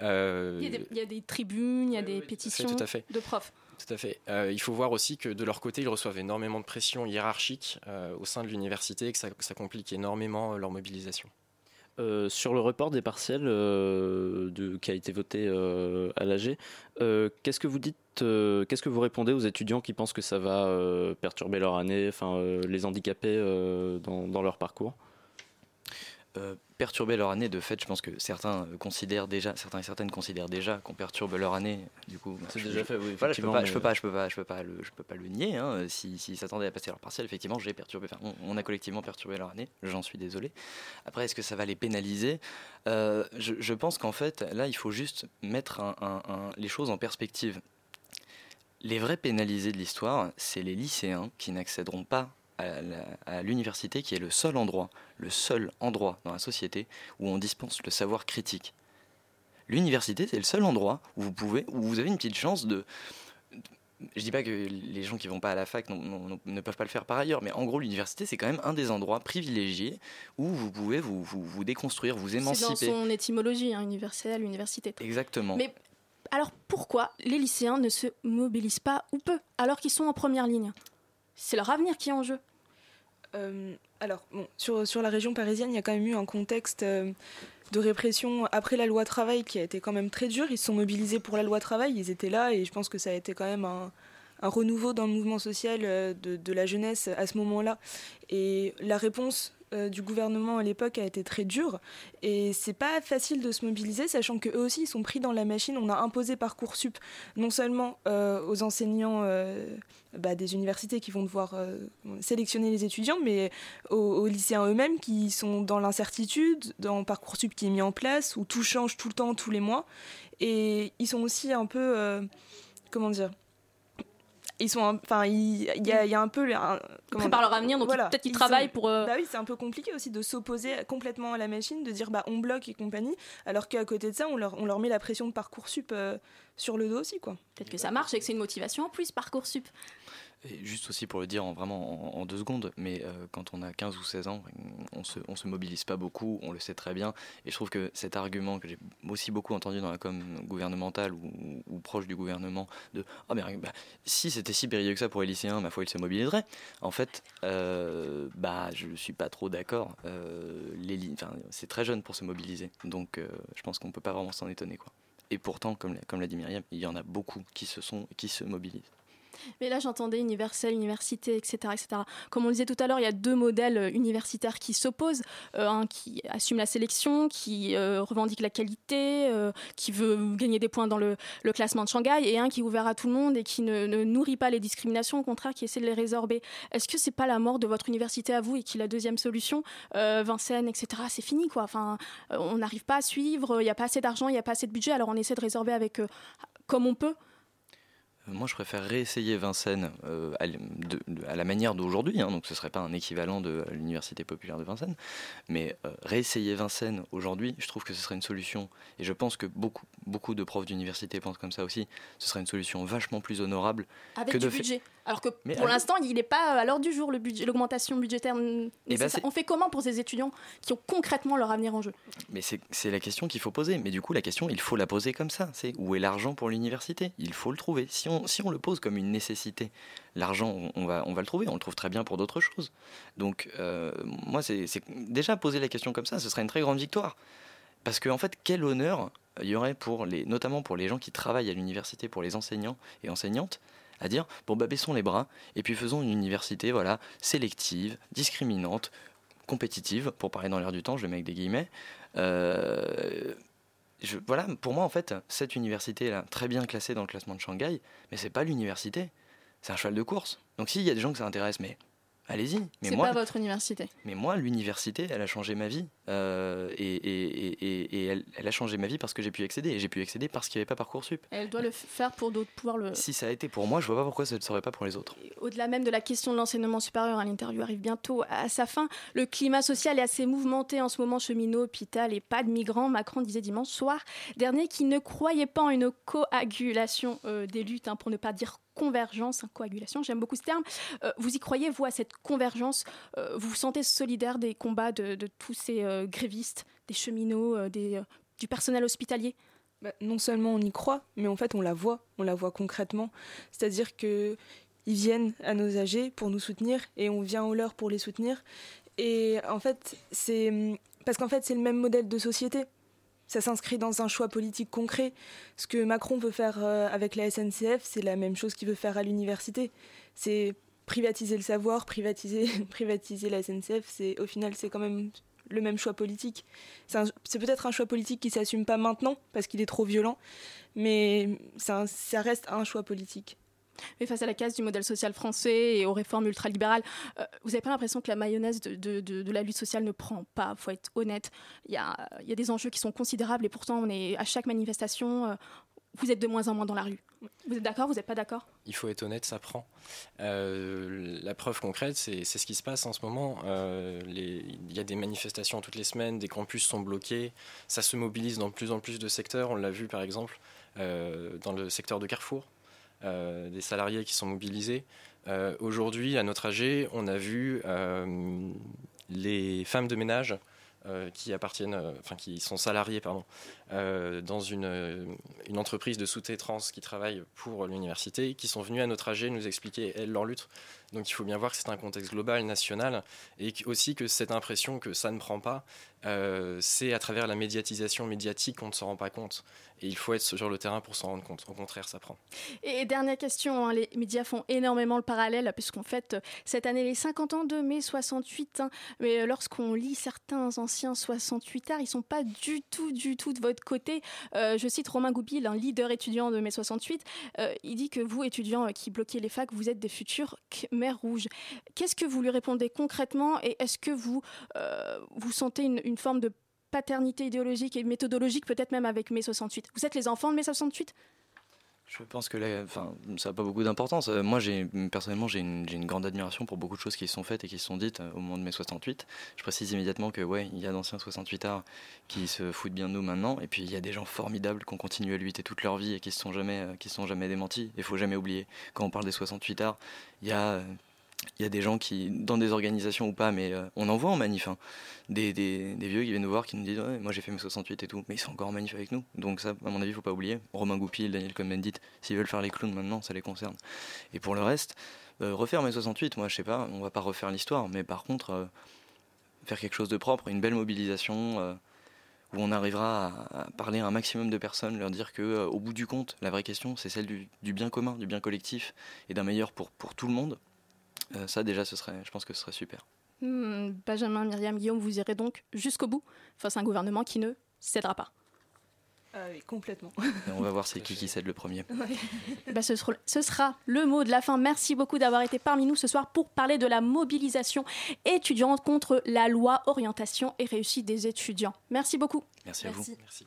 il, y a des, tribunes, il y a des pétitions de profs. Tout à fait. il faut voir aussi que de leur côté, ils reçoivent énormément de pression hiérarchique au sein de l'université et que ça, complique énormément leur mobilisation. Euh, sur le report des partiels euh, qui a été voté euh, à l'AG, qu'est-ce que vous dites, qu'est-ce que vous répondez aux étudiants qui pensent que ça va perturber leur année, enfin les handicaper dans, leur parcours? Perturber leur année. De fait, je pense que certains considèrent déjà, certains et certaines considèrent déjà qu'on perturbe leur année. Du coup, c'est déjà fait. Oui, je peux pas, je peux pas, je peux pas, je peux pas le, je peux pas le nier. Hein. S'ils si, s'attendaient à passer leur partiel, effectivement, j'ai perturbé. Enfin, on, a collectivement perturbé leur année. J'en suis désolé. Après, est-ce que ça va les pénaliser? Euh, je, pense qu'en fait, là, il faut juste mettre les choses en perspective. Les vrais pénalisés de l'histoire, c'est les lycéens qui n'accéderont pas à l'université qui est le seul endroit, le seul endroit dans la société où on dispense le savoir critique. L'université, c'est le seul endroit où vous pouvez, où vous avez une petite chance de. Je dis pas que les gens qui vont pas à la fac ne peuvent pas le faire par ailleurs, mais en gros, l'université, c'est quand même un des endroits privilégiés où vous pouvez vous, vous, déconstruire, vous émanciper. C'est dans son étymologie, hein, universelle, université. Exactement. Mais alors pourquoi les lycéens ne se mobilisent pas ou peu alors qu'ils sont en première ligne? C'est leur avenir qui est en jeu. Euh, alors, bon, sur, sur la région parisienne, il y a quand même eu un contexte euh, de répression après la loi travail qui a été quand même très dur. Ils se sont mobilisés pour la loi travail, ils étaient là et je pense que ça a été quand même un, renouveau dans le mouvement social euh, de la jeunesse à ce moment-là. Et la réponse euh, du gouvernement à l'époque a été très dur. Et c'est pas facile de se mobiliser sachant que eux aussi ils sont pris dans la machine. On a imposé parcoursup non seulement euh, aux enseignants euh, bah, des universités qui vont devoir sélectionner les étudiants mais aux, lycéens eux-mêmes qui sont dans l'incertitude dans parcoursup qui est mis en place où tout change tout le temps tous les mois. Et ils sont aussi un peu comment dire ils sont enfin il y, a un peu un, préparent leur avenir donc peut-être qu'ils travaillent pour euh, bah oui c'est un peu compliqué aussi de s'opposer complètement à la machine de dire bah on bloque et compagnie alors qu'à côté de ça on leur, on leur met la pression de parcoursup euh, sur le dos aussi quoi. Peut-être que ça marche et que c'est une motivation en plus parcoursup juste aussi pour le dire en, vraiment en, deux secondes, mais euh, quand on a 15 ou 16 ans, on se, on se mobilise pas beaucoup, on le sait très bien. Et je trouve que cet argument que j'ai aussi beaucoup entendu dans la com gouvernementale ou, proche du gouvernement, de oh, mais, bah, si c'était si périlleux que ça pour les lycéens, ma foi, ils se mobiliseraient. En fait, euh, bah, je ne suis pas trop d'accord. Euh, c'est très jeune pour se mobiliser. Donc je pense qu'on peut pas vraiment s'en étonner. Quoi. Et pourtant, comme l'a, comme l'a dit Myriam, il y en a beaucoup qui se, sont, qui se mobilisent. Mais là, j'entendais universel, université, etc., etc. Comme on le disait tout à l'heure, il y a deux modèles euh, universitaires qui s'opposent. Euh, un qui assume la sélection, qui euh, revendique la qualité, qui veut gagner des points dans le, classement de Shanghai, et un qui est ouvert à tout le monde et qui ne, nourrit pas les discriminations, au contraire, qui essaie de les résorber. Est-ce que c'est pas la mort de votre université à vous et qui la deuxième solution? Vincennes, etc., c'est fini, quoi. Enfin, on n'arrive pas à suivre, il n'y a pas assez d'argent, il n'y a pas assez de budget, alors on essaie de résorber avec comme on peut. Moi, je préfère réessayer Vincennes euh, à, la manière d'aujourd'hui, hein, donc ce ne serait pas un équivalent de l'Université populaire de Vincennes, mais euh, réessayer Vincennes aujourd'hui, je trouve que ce serait une solution, et je pense que beaucoup, beaucoup de profs d'université pensent comme ça aussi, ce serait une solution vachement plus honorable. Avec que du budget. Alors que pour l'instant, il n'est pas à l'heure du jour, l'augmentation budgétaire. Eh ben, on fait comment pour ces étudiants qui ont concrètement leur avenir en jeu? Mais c'est la question qu'il faut poser. Mais du coup, la question, il faut la poser comme ça. C'est où est l'argent pour l'université? Il faut le trouver. Si on, si on le pose comme une nécessité, l'argent, on va, on va le trouver. On le trouve très bien pour d'autres choses. Donc, euh, moi, c'est déjà poser la question comme ça, ce serait une très grande victoire. Parce qu'en en fait, quel honneur il y aurait pour les, notamment pour les gens qui travaillent à l'université, pour les enseignants et enseignantes, à dire bon bah baissons les bras et puis faisons une université voilà sélective, discriminante, compétitive pour parler dans l'air du temps, je le mets avec des guillemets. Euh, je, voilà, pour moi en fait, cette université là, très bien classée dans le classement de Shanghai, mais c'est pas l'université, c'est un cheval de course. Donc s'il y a des gens que ça intéresse, mais allez-y. Mais c'est pas votre université. Mais moi, l'université, elle a changé ma vie. Euh, et, et, et, et elle, elle, a changé ma vie parce que j'ai pu accéder. Et j'ai pu accéder parce qu'il n'y avait pas Parcoursup. Elle doit le faire pour d'autres, pouvoir le. Si ça a été pour moi, je vois pas pourquoi ça ne serait pas pour les autres. Au-delà même de la question de l'enseignement supérieur, hein, l'interview arrive bientôt à sa fin. Le climat social est assez mouvementé en ce moment, cheminot, hôpital et pas de migrants. Macron disait dimanche soir dernier qu'il ne croyait pas en une coagulation euh, des luttes, hein, pour ne pas dire convergence, hein, coagulation, j'aime beaucoup ce terme. Euh, vous y croyez, vous, à cette convergence? Vous vous sentez solidaire des combats de, de tous ces euh, grévistes, des cheminots, euh, des, du personnel hospitalier bah, Non seulement on y croit, mais en fait on la voit, on la voit concrètement. C'est-à-dire que ils viennent à nos âgés pour nous soutenir et on vient au leur pour les soutenir. Et en fait, c'est parce qu'en fait c'est le même modèle de société. Ça s'inscrit dans un choix politique concret. Ce que Macron veut faire euh, avec la SNCF, c'est la même chose qu'il veut faire à l'université. C'est privatiser le savoir, privatiser, privatiser la SNCF. C'est au final, c'est quand même le même choix politique. C'est peut-être un choix politique qui s'assume pas maintenant parce qu'il est trop violent, mais ça reste un choix politique. Mais face à la casse du modèle social français et aux réformes ultralibérales, euh, vous n'avez pas l'impression que la mayonnaise de, la lutte sociale ne prend pas Il faut être honnête. Il y a, y a, des enjeux qui sont considérables et pourtant, on est à chaque manifestation, euh, vous êtes de moins en moins dans la rue. Vous êtes d'accord Vous n'êtes pas d'accord? Il faut être honnête, ça prend. Euh, la preuve concrète, c'est ce qui se passe en ce moment. Euh, il y a des manifestations toutes les semaines, des campus sont bloqués, ça se mobilise dans de plus en plus de secteurs. On l'a vu par exemple euh, dans le secteur de Carrefour. Des salariés qui sont mobilisés. Aujourd'hui, à notre âge, on a vu les femmes de ménage qui appartiennent, enfin qui sont salariées, pardon, dans une, entreprise de sous-traitance qui travaille pour l'université, qui sont venues à notre âge nous expliquer elles, leur lutte. Donc il faut bien voir que c'est un contexte global, national, et aussi que cette impression que ça ne prend pas, euh, c'est à travers la médiatisation médiatique qu'on ne s'en rend pas compte. Et il faut être sur le terrain pour s'en rendre compte. Au contraire, ça prend. Et dernière question, hein, les médias font énormément le parallèle, puisqu'on fête cette année les 50 ans de mai 68. Hein, mais lorsqu'on lit certains anciens 68 arts, ils ne sont pas du tout, du tout de votre côté. Euh, je cite Romain Goupil, un leader étudiant de mai 68. Euh, il dit que vous, étudiants qui bloquez les facs, vous êtes des futurs Rouges. Qu'est-ce que vous lui répondez concrètement et est-ce que vous, euh, vous sentez une, une forme de paternité idéologique et méthodologique, peut-être même avec mai 68. Vous êtes les enfants de mai 68 je pense que là, enfin, ça n'a pas beaucoup d'importance. Euh, moi, personnellement, j'ai une, grande admiration pour beaucoup de choses qui sont faites et qui sont dites euh, au moment de mai 68. Je précise immédiatement que, ouais, il y a d'anciens 68 arts qui se foutent bien de nous maintenant. Et puis, il y a des gens formidables qui ont continué à lutter toute leur vie et qui ne sont jamais, euh, sont jamais démentis. Il faut jamais oublier. Quand on parle des 68 arts, il y a il y a des gens qui, dans des organisations ou pas, mais euh, on en voit en manif, hein, des, vieux qui viennent nous voir, qui nous disent ouais, Moi j'ai fait mes 68 et tout, mais ils sont encore en manif avec nous. Donc, ça, à mon avis, il faut pas oublier. Romain Goupil, Daniel Cohn-Bendit, s'ils veulent faire les clowns maintenant, ça les concerne. Et pour le reste, euh, refaire mes 68, moi je sais pas, on va pas refaire l'histoire, mais par contre, euh, faire quelque chose de propre, une belle mobilisation où on arrivera à, parler à un maximum de personnes, leur dire que au bout du compte, la vraie question, c'est celle du, bien commun, du bien collectif et d'un meilleur pour tout le monde. Euh, ça déjà ce serait je pense que ce serait super mmh, Benjamin Myriam Guillaume vous irez donc jusqu'au bout face à un gouvernement qui ne cédera pas ah oui, complètement. Et on va voir c'est qui qui cède le premier. bah, ce, sera, ce, sera, le mot de la fin. Merci beaucoup d'avoir été parmi nous ce soir pour parler de la mobilisation étudiante contre la loi orientation et réussite des étudiants. Merci beaucoup. Merci à Merci. vous. Merci.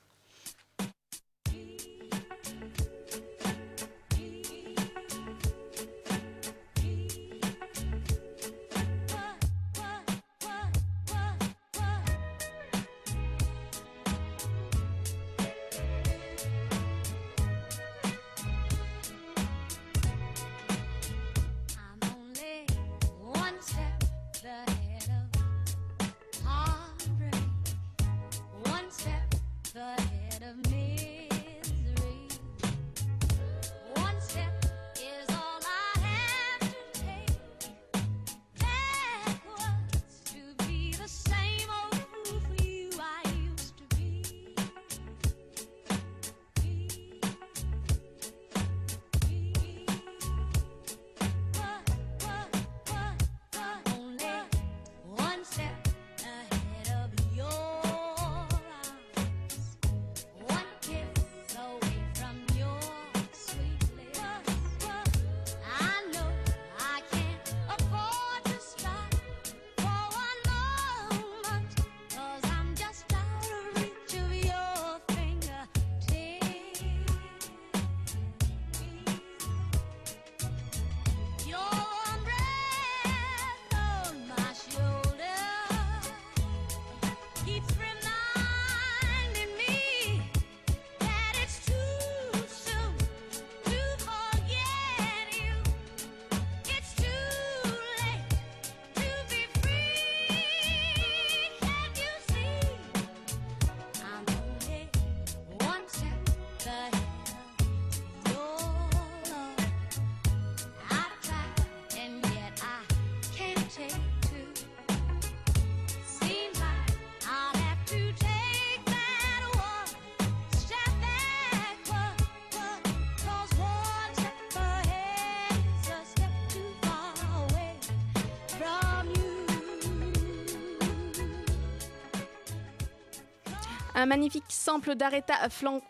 Un magnifique sample d'Aretha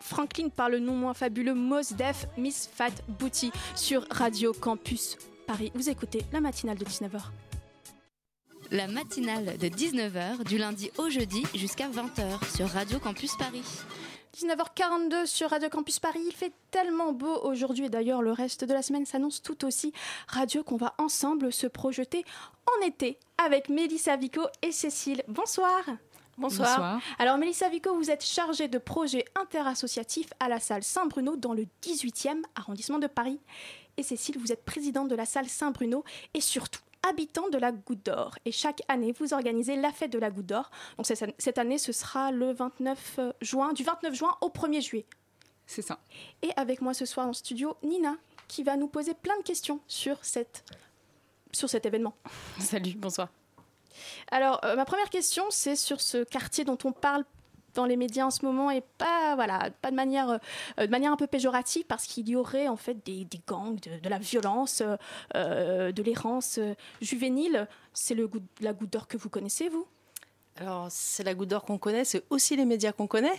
Franklin par le non moins fabuleux Mos Def Miss Fat Booty sur Radio Campus Paris. Vous écoutez la matinale de 19h. La matinale de 19h du lundi au jeudi jusqu'à 20h sur Radio Campus Paris. 19h42 sur Radio Campus Paris. Il fait tellement beau aujourd'hui et d'ailleurs le reste de la semaine s'annonce tout aussi radio qu'on va ensemble se projeter en été avec Mélissa Vico et Cécile. Bonsoir. Bonsoir. Alors Mélissa Vico, vous êtes chargée de projet interassociatif à la salle Saint-Bruno dans le 18e arrondissement de Paris. Et Cécile, vous êtes présidente de la salle Saint-Bruno et surtout habitant de la Goutte d'Or. Et chaque année, vous organisez la fête de la Goutte d'Or. Donc cette année, ce sera le 29 euh, juin, du 29 juin au 1er juillet. C'est ça. Et avec moi ce soir en studio, Nina, qui va nous poser plein de questions sur, cette, sur cet événement. Salut, bonsoir. Alors, euh, ma première question, c'est sur ce quartier dont on parle dans les médias en ce moment et pas voilà pas de manière euh, de manière un peu péjorative parce qu'il y aurait en fait des, gangs de, la violence euh, de l'errance juvénile c'est goût, la goutte d'or que vous connaissez vous? Alors, c'est la goutte d'or qu'on connaît, c'est aussi les médias qu'on connaît,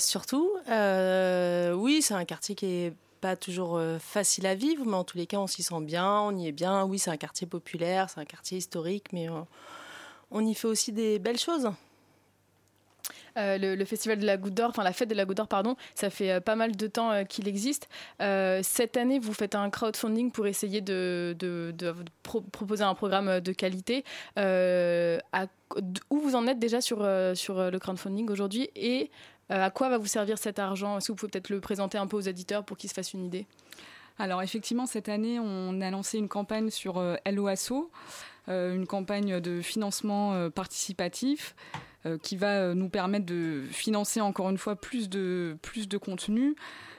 surtout. oui, c'est un quartier qui est pas toujours euh, facile à vivre, mais en tous les cas, on s'y sent bien, on y est bien. Oui, c'est un quartier populaire, c'est un quartier historique, mais euh, on y fait aussi des belles choses. Euh, le, festival de la Goutte d'Or, enfin la fête de la Goutte d'Or, pardon, ça fait pas mal de temps qu'il existe. cette année, vous faites un crowdfunding pour essayer de, proposer un programme de qualité. où vous en êtes déjà sur, sur le crowdfunding aujourd'hui et euh, à quoi va vous servir cet argent? Est-ce que vous pouvez peut-être le présenter un peu aux éditeurs pour qu'ils se fassent une idée? Alors effectivement, cette année, on a lancé une campagne sur euh, LOASO, euh, une campagne de financement participatif qui va nous permettre de financer encore une fois plus de, contenu.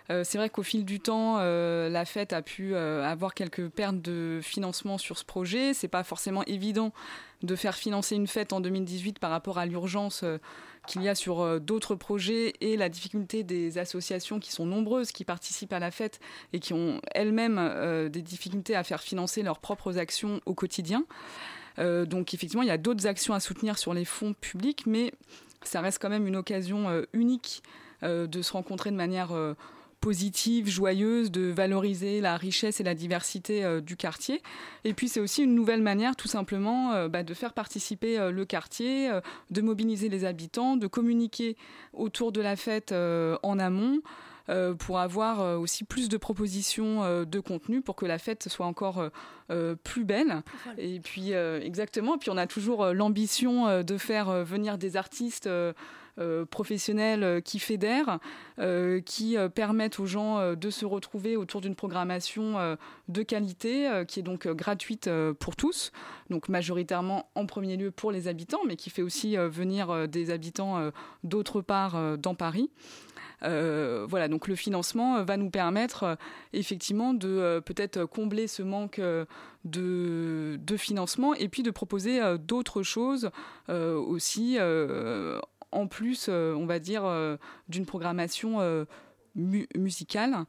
c'est vrai qu'au fil du temps, la fête a pu avoir quelques pertes de financement sur ce projet. C'est pas forcément évident de faire financer une fête en 2018 par rapport à l'urgence qu'il y a sur euh, d'autres projets et la difficulté des associations qui sont nombreuses, qui participent à la fête et qui ont elles-mêmes euh, des difficultés à faire financer leurs propres actions au quotidien. Euh, donc effectivement, il y a d'autres actions à soutenir sur les fonds publics, mais ça reste quand même une occasion unique de se rencontrer de manière positive, joyeuse, de valoriser la richesse et la diversité euh, du quartier. Et puis c'est aussi une nouvelle manière tout simplement euh, bah, de faire participer euh, le quartier, de mobiliser les habitants, de communiquer autour de la fête en amont. pour avoir aussi plus de propositions de contenu pour que la fête soit encore plus belle. Et puis exactement, et puis on a toujours l'ambition de faire venir des artistes professionnels euh, qui fédèrent, euh, qui permettent aux gens de se retrouver autour d'une programmation de qualité qui est donc gratuite pour tous, donc majoritairement en premier lieu pour les habitants, mais qui fait aussi venir des habitants d'autre part dans Paris. voilà, donc le financement va nous permettre effectivement de peut-être combler ce manque de, de, financement et puis de proposer d'autres choses aussi en plus, euh, on va dire, euh, d'une programmation euh, musicale,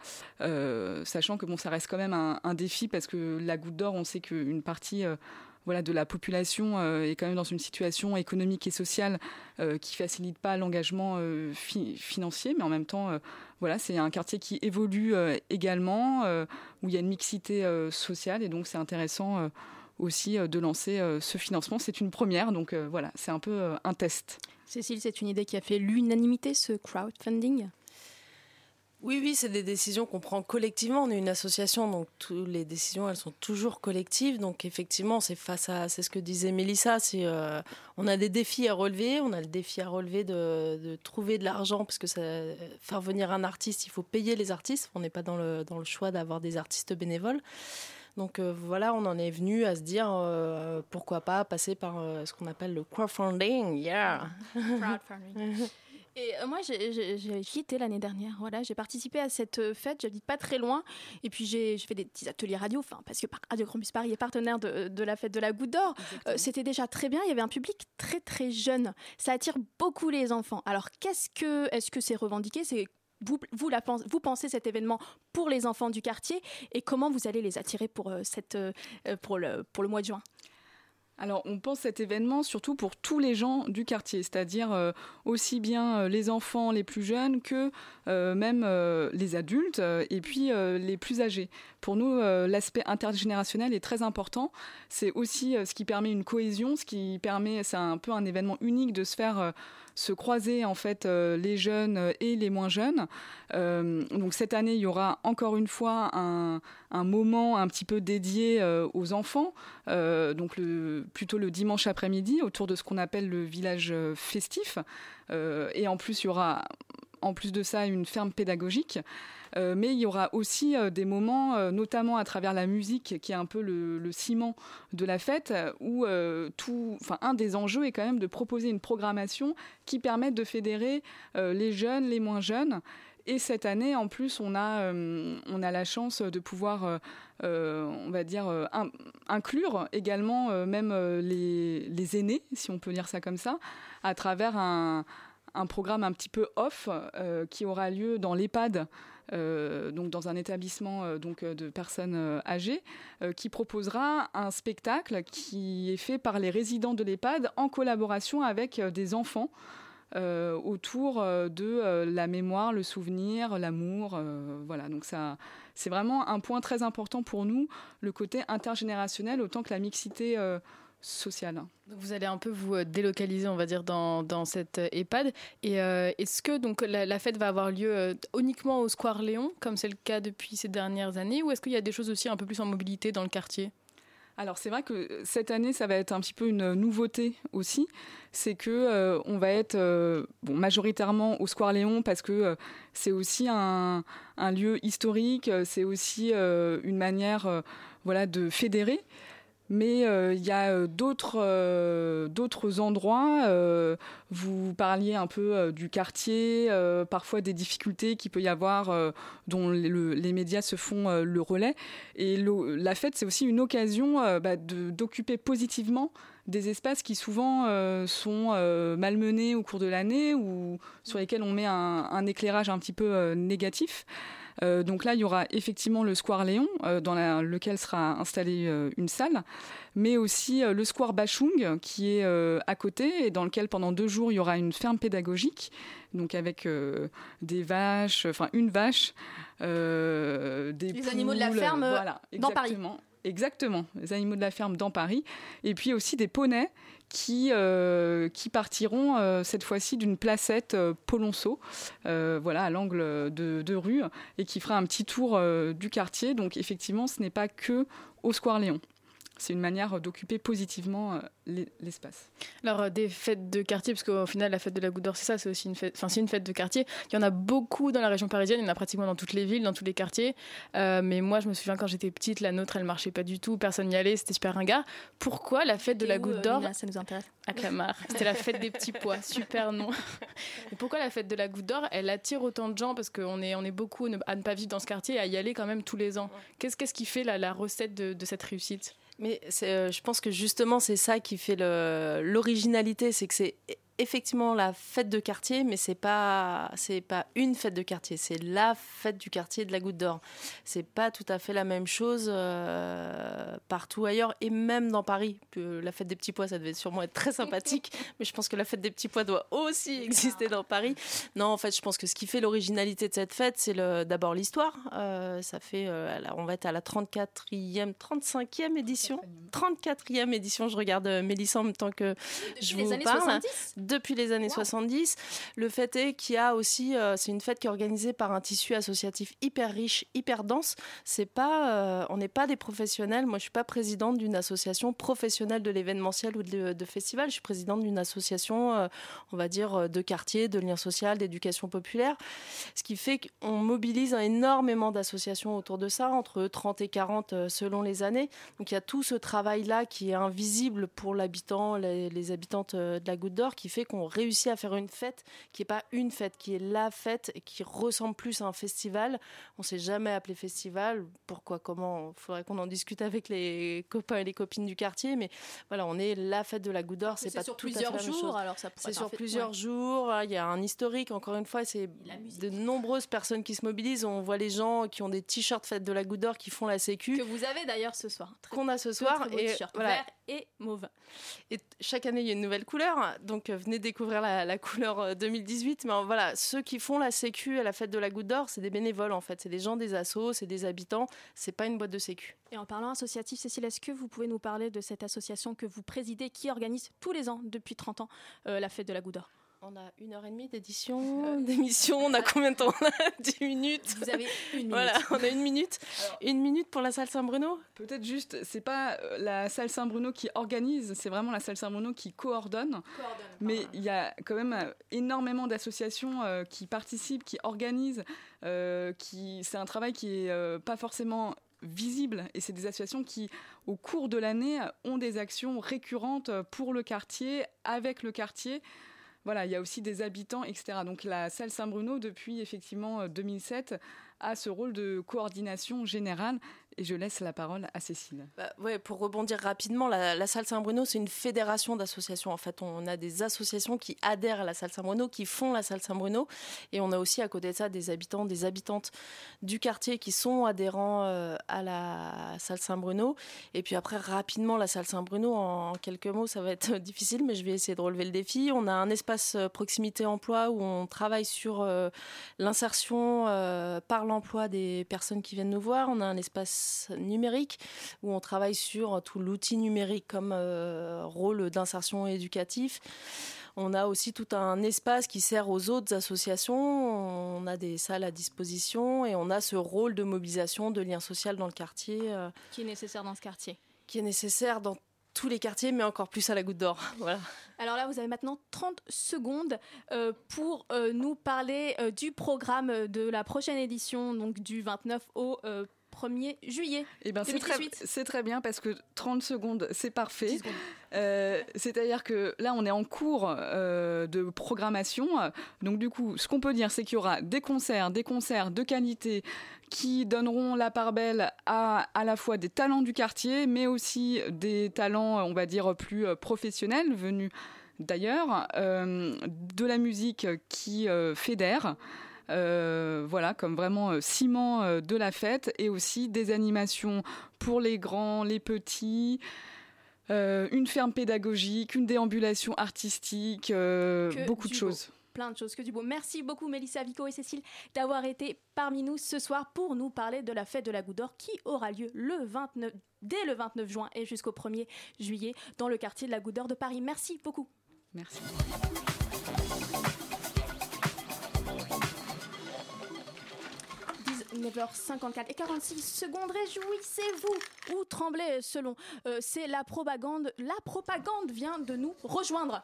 sachant que bon, ça reste quand même un, défi parce que la Goutte d'Or, on sait qu'une partie voilà, de la population est quand même dans une situation économique et sociale qui facilite pas l'engagement financier, mais en même temps, voilà, c'est un quartier qui évolue également, où il y a une mixité sociale, et donc c'est intéressant aussi de lancer ce financement. C'est une première, donc voilà, c'est un peu un test. Cécile, c'est une idée qui a fait l'unanimité, ce crowdfunding? Oui, oui, c'est des décisions qu'on prend collectivement. On est une association, donc toutes les décisions, elles sont toujours collectives. Donc effectivement, c'est face à, c'est ce que disait Mélissa, euh, on a des défis à relever. On a le défi à relever de, trouver de l'argent, parce que faire venir un artiste, il faut payer les artistes. On n'est pas dans le, dans le choix d'avoir des artistes bénévoles. Donc euh, voilà, on en est venu à se dire euh, pourquoi pas passer par euh, ce qu'on appelle le crowdfunding. Yeah. Crowdfunding. Et moi, j'ai quitté l'année dernière. Voilà, j'ai participé à cette fête. J'habite pas très loin. Et puis, j'ai fait des petits ateliers radio. Enfin, parce que Radio Campus Paris est partenaire de, de la fête de la Goutte d'Or. C'était déjà très bien. Il y avait un public très très jeune. Ça attire beaucoup les enfants. Alors, qu'est-ce que, est-ce que c'est revendiqué? C'est vous, vous, pensez cet événement pour les enfants du quartier et comment vous allez les attirer pour, euh, cette, euh, pour, le, pour le mois de juin? Alors, on pense cet événement surtout pour tous les gens du quartier, c'est-à-dire euh, aussi bien euh, les enfants les plus jeunes que euh, même les adultes et puis les plus âgés. Pour nous, l'aspect intergénérationnel est très important. C'est aussi ce qui permet une cohésion, ce qui permet, c'est un peu un événement unique de se faire se croiser en fait euh, les jeunes et les moins jeunes. Euh, donc cette année, il y aura encore une fois un, moment un petit peu dédié euh, aux enfants, donc plutôt le dimanche après-midi autour de ce qu'on appelle le village festif. et en plus, il y aura en plus de ça une ferme pédagogique. Euh, mais il y aura aussi euh, des moments, euh, notamment à travers la musique, qui est un peu le, ciment de la fête, où tout, enfin, un des enjeux est quand même de proposer une programmation qui permette de fédérer les jeunes, les moins jeunes. Et cette année, en plus, on a, on a la chance de pouvoir, on va dire, inclure également même les, les, aînés, si on peut dire ça comme ça, à travers un, un programme un petit peu off qui aura lieu dans l'EHPAD donc dans un établissement euh, donc euh, de personnes âgées, qui proposera un spectacle qui est fait par les résidents de l'EHPAD en collaboration avec des enfants. autour de la mémoire, le souvenir, l'amour. voilà, donc ça, c'est vraiment un point très important pour nous, le côté intergénérationnel, autant que la mixité sociale. vous allez un peu vous euh, délocaliser, on va dire, dans, dans cette euh, EHPAD. Et euh, est-ce que donc la, fête va avoir lieu uniquement au Square Léon, comme c'est le cas depuis ces dernières années, ou est-ce qu'il y a des choses aussi un peu plus en mobilité dans le quartier? Alors c'est vrai que cette année, ça va être un petit peu une nouveauté aussi, c'est que on va être bon, majoritairement au Square Léon parce que c'est aussi un, un, lieu historique, c'est aussi une manière voilà de fédérer mais euh, il y a euh, d'autres euh, d'autres endroits. vous parliez un peu du quartier, parfois des difficultés qu'il peut y avoir, dont les médias se font le relais. Et la fête, c'est aussi une occasion bah, d'occuper positivement des espaces qui souvent sont malmenés au cours de l'année ou sur lesquels on met un, un éclairage un petit peu négatif. Euh, donc là, il y aura effectivement le Square Léon, euh, dans lequel sera installée euh, une salle, mais aussi le Square Bachung, qui est à côté, et dans lequel pendant deux jours, il y aura une ferme pédagogique, donc avec des vaches, enfin une vache, des Les animaux de la ferme dans Paris. Exactement, les animaux de la ferme dans Paris. Et puis aussi des poneys qui, euh, qui partiront euh, cette fois-ci d'une placette euh, Polonceau, voilà, à l'angle de, de, rue, et qui fera un petit tour du quartier. Donc effectivement, ce n'est pas que au Square Léon c'est une manière d'occuper positivement euh, l'espace. Alors, euh, des fêtes de quartier, parce qu'au final, la fête de la Goutte d'Or, c'est ça, c'est aussi une fête, enfin, c'est une fête de quartier. Il y en a beaucoup dans la région parisienne, il y en a pratiquement dans toutes les villes, dans tous les quartiers. Euh, mais moi, je me souviens quand j'étais petite, la nôtre, elle marchait pas du tout, personne n'y allait, c'était super ringard. Pourquoi la fête de la Goutte d'Or Ça nous intéresse. À Clamart. C'était la fête des petits pois, super nom. Et pourquoi la fête de la Goutte d'Or, elle attire autant de gens? Parce qu'on est, on est beaucoup à ne pas vivre dans ce quartier et à y aller quand même tous les ans. Qu'est-ce, qu'est-ce qui fait la, la recette de, de cette réussite? Mais euh, je pense que justement, c'est ça qui fait l'originalité, c'est que c'est effectivement la fête de quartier, mais c'est pas c'est pas une fête de quartier, c'est la fête du quartier de la Goutte d'Or. C'est pas tout à fait la même chose euh, partout ailleurs et même dans Paris. La fête des petits pois, ça devait sûrement être très sympathique, mais je pense que la fête des petits pois doit aussi exister dans Paris. Non, en fait, je pense que ce qui fait l'originalité de cette fête, c'est d'abord l'histoire. Euh, ça fait, euh, on va être à la 34e, 35e édition, 34e édition. Je regarde Mélissa en même temps que je vous parle depuis les années 70. Le fait est qu'il y a aussi, euh, c'est une fête qui est organisée par un tissu associatif hyper riche, hyper dense. C'est pas, euh, on n'est pas des professionnels. Moi, je suis pas présidente d'une association professionnelle de l'événementiel ou de, festival. Je suis présidente d'une association, euh, on va dire, de quartier, de lien social, d'éducation populaire. Ce qui fait qu'on mobilise énormément d'associations autour de ça, entre 30 et 40 selon les années. Donc il y a tout ce travail-là qui est invisible pour l'habitant, les, les habitantes de la Goutte d'Or, qui fait qu'on réussit à faire une fête qui n'est pas une fête, qui est la fête et qui ressemble plus à un festival. On s'est jamais appelé festival. Pourquoi, comment? Il faudrait qu'on en discute avec les copains et les copines du quartier. Mais voilà, on est la fête de la Goutte d'Or. C'est pas sur tout à fait plusieurs même jours, chose. alors ça pourrait C'est sur plusieurs ouais. jours. Il y a un historique. Encore une fois, c'est de nombreuses personnes qui se mobilisent. On voit les gens qui ont des t-shirts fête de la Goutte d'Or qui font la sécu. Que vous avez d'ailleurs ce soir. Qu'on a ce soir. très beau et voilà. vert et mauve. Et chaque année, il y a une nouvelle couleur. Donc, venez découvrir la, la couleur euh, 2018. Mais euh, voilà, ceux qui font la sécu à la fête de la Goutte d'Or, c'est des bénévoles en fait. C'est des gens des assos, c'est des habitants. C'est pas une boîte de sécu. Et en parlant associatif, Cécile, est-ce que vous pouvez nous parler de cette association que vous présidez qui organise tous les ans, depuis 30 ans, euh, la fête de la Goutte d'Or? On a une heure et demie d'édition, d'émission. On a combien de temps? On a 10 minutes. Vous avez une minute. Voilà, on a une minute. Une minute pour la salle Saint-Bruno? Peut-être juste, c'est pas euh, la salle Saint-Bruno qui organise, c'est vraiment la salle Saint-Bruno qui coordonne. Mais il y a quand même euh, énormément d'associations euh, qui participent, qui organisent. euh, qui, c'est un travail qui est euh, pas forcément visible et c'est des associations qui, au cours de l'année, ont des actions récurrentes pour le quartier, avec le quartier. Voilà, il y a aussi des habitants, etc. Donc la salle Saint-Bruno, depuis effectivement euh, 2007, a ce rôle de coordination générale. Et je laisse la parole à Cécile. Bah, ouais, pour rebondir rapidement, la, salle Saint-Bruno, c'est une fédération d'associations. En fait, on a des associations qui adhèrent à la salle Saint-Bruno, qui font la salle Saint-Bruno. Et on a aussi à côté de ça des habitants, des habitantes du quartier qui sont adhérents euh, à la salle Saint-Bruno. Et puis après, rapidement, la salle Saint-Bruno, en quelques mots, ça va être difficile, mais je vais essayer de relever le défi. On a un espace euh, proximité emploi où on travaille sur euh, l'insertion par l'emploi des personnes qui viennent nous voir. On a un espace numérique où on travaille sur tout l'outil numérique comme euh, rôle d'insertion éducatif. On a aussi tout un espace qui sert aux autres associations. On a des salles à disposition et on a ce rôle de mobilisation, de lien social dans le quartier. euh, Qui est nécessaire dans ce quartier qui est nécessaire dans tous les quartiers, mais encore plus à la goutte d'or. Voilà. Alors là, vous avez maintenant 30 secondes euh, pour euh, nous parler euh, du programme de la prochaine édition, donc du 29 au 1er juillet. Eh ben, c'est très, 2018. c'est très bien parce que 30 secondes, c'est parfait. Euh, C'est-à-dire que là, on est en cours euh, de programmation. Donc, du coup, ce qu'on peut dire, c'est qu'il y aura des concerts, des concerts de qualité qui donneront la part belle à à la fois des talents du quartier, mais aussi des talents, on va dire, plus euh, professionnels venus d'ailleurs, euh, de la musique qui fédère. Euh, voilà, comme vraiment euh, ciment euh, de la fête et aussi des animations pour les grands, les petits, euh, une ferme pédagogique, une déambulation artistique, euh, Que beaucoup de choses. beau. Plein de choses, que du beau. Merci beaucoup Mélissa, Vico et Cécile d'avoir été parmi nous ce soir pour nous parler de la fête de la Goutte d'Or qui aura lieu le 29, dès le 29 juin et jusqu'au 1er juillet dans le quartier de la Goutte d'Or de Paris. Merci beaucoup. Merci. – 9h54 et 46 secondes, réjouissez-vous ou tremblez selon. Euh, C'est la propagande. La propagande vient de nous rejoindre.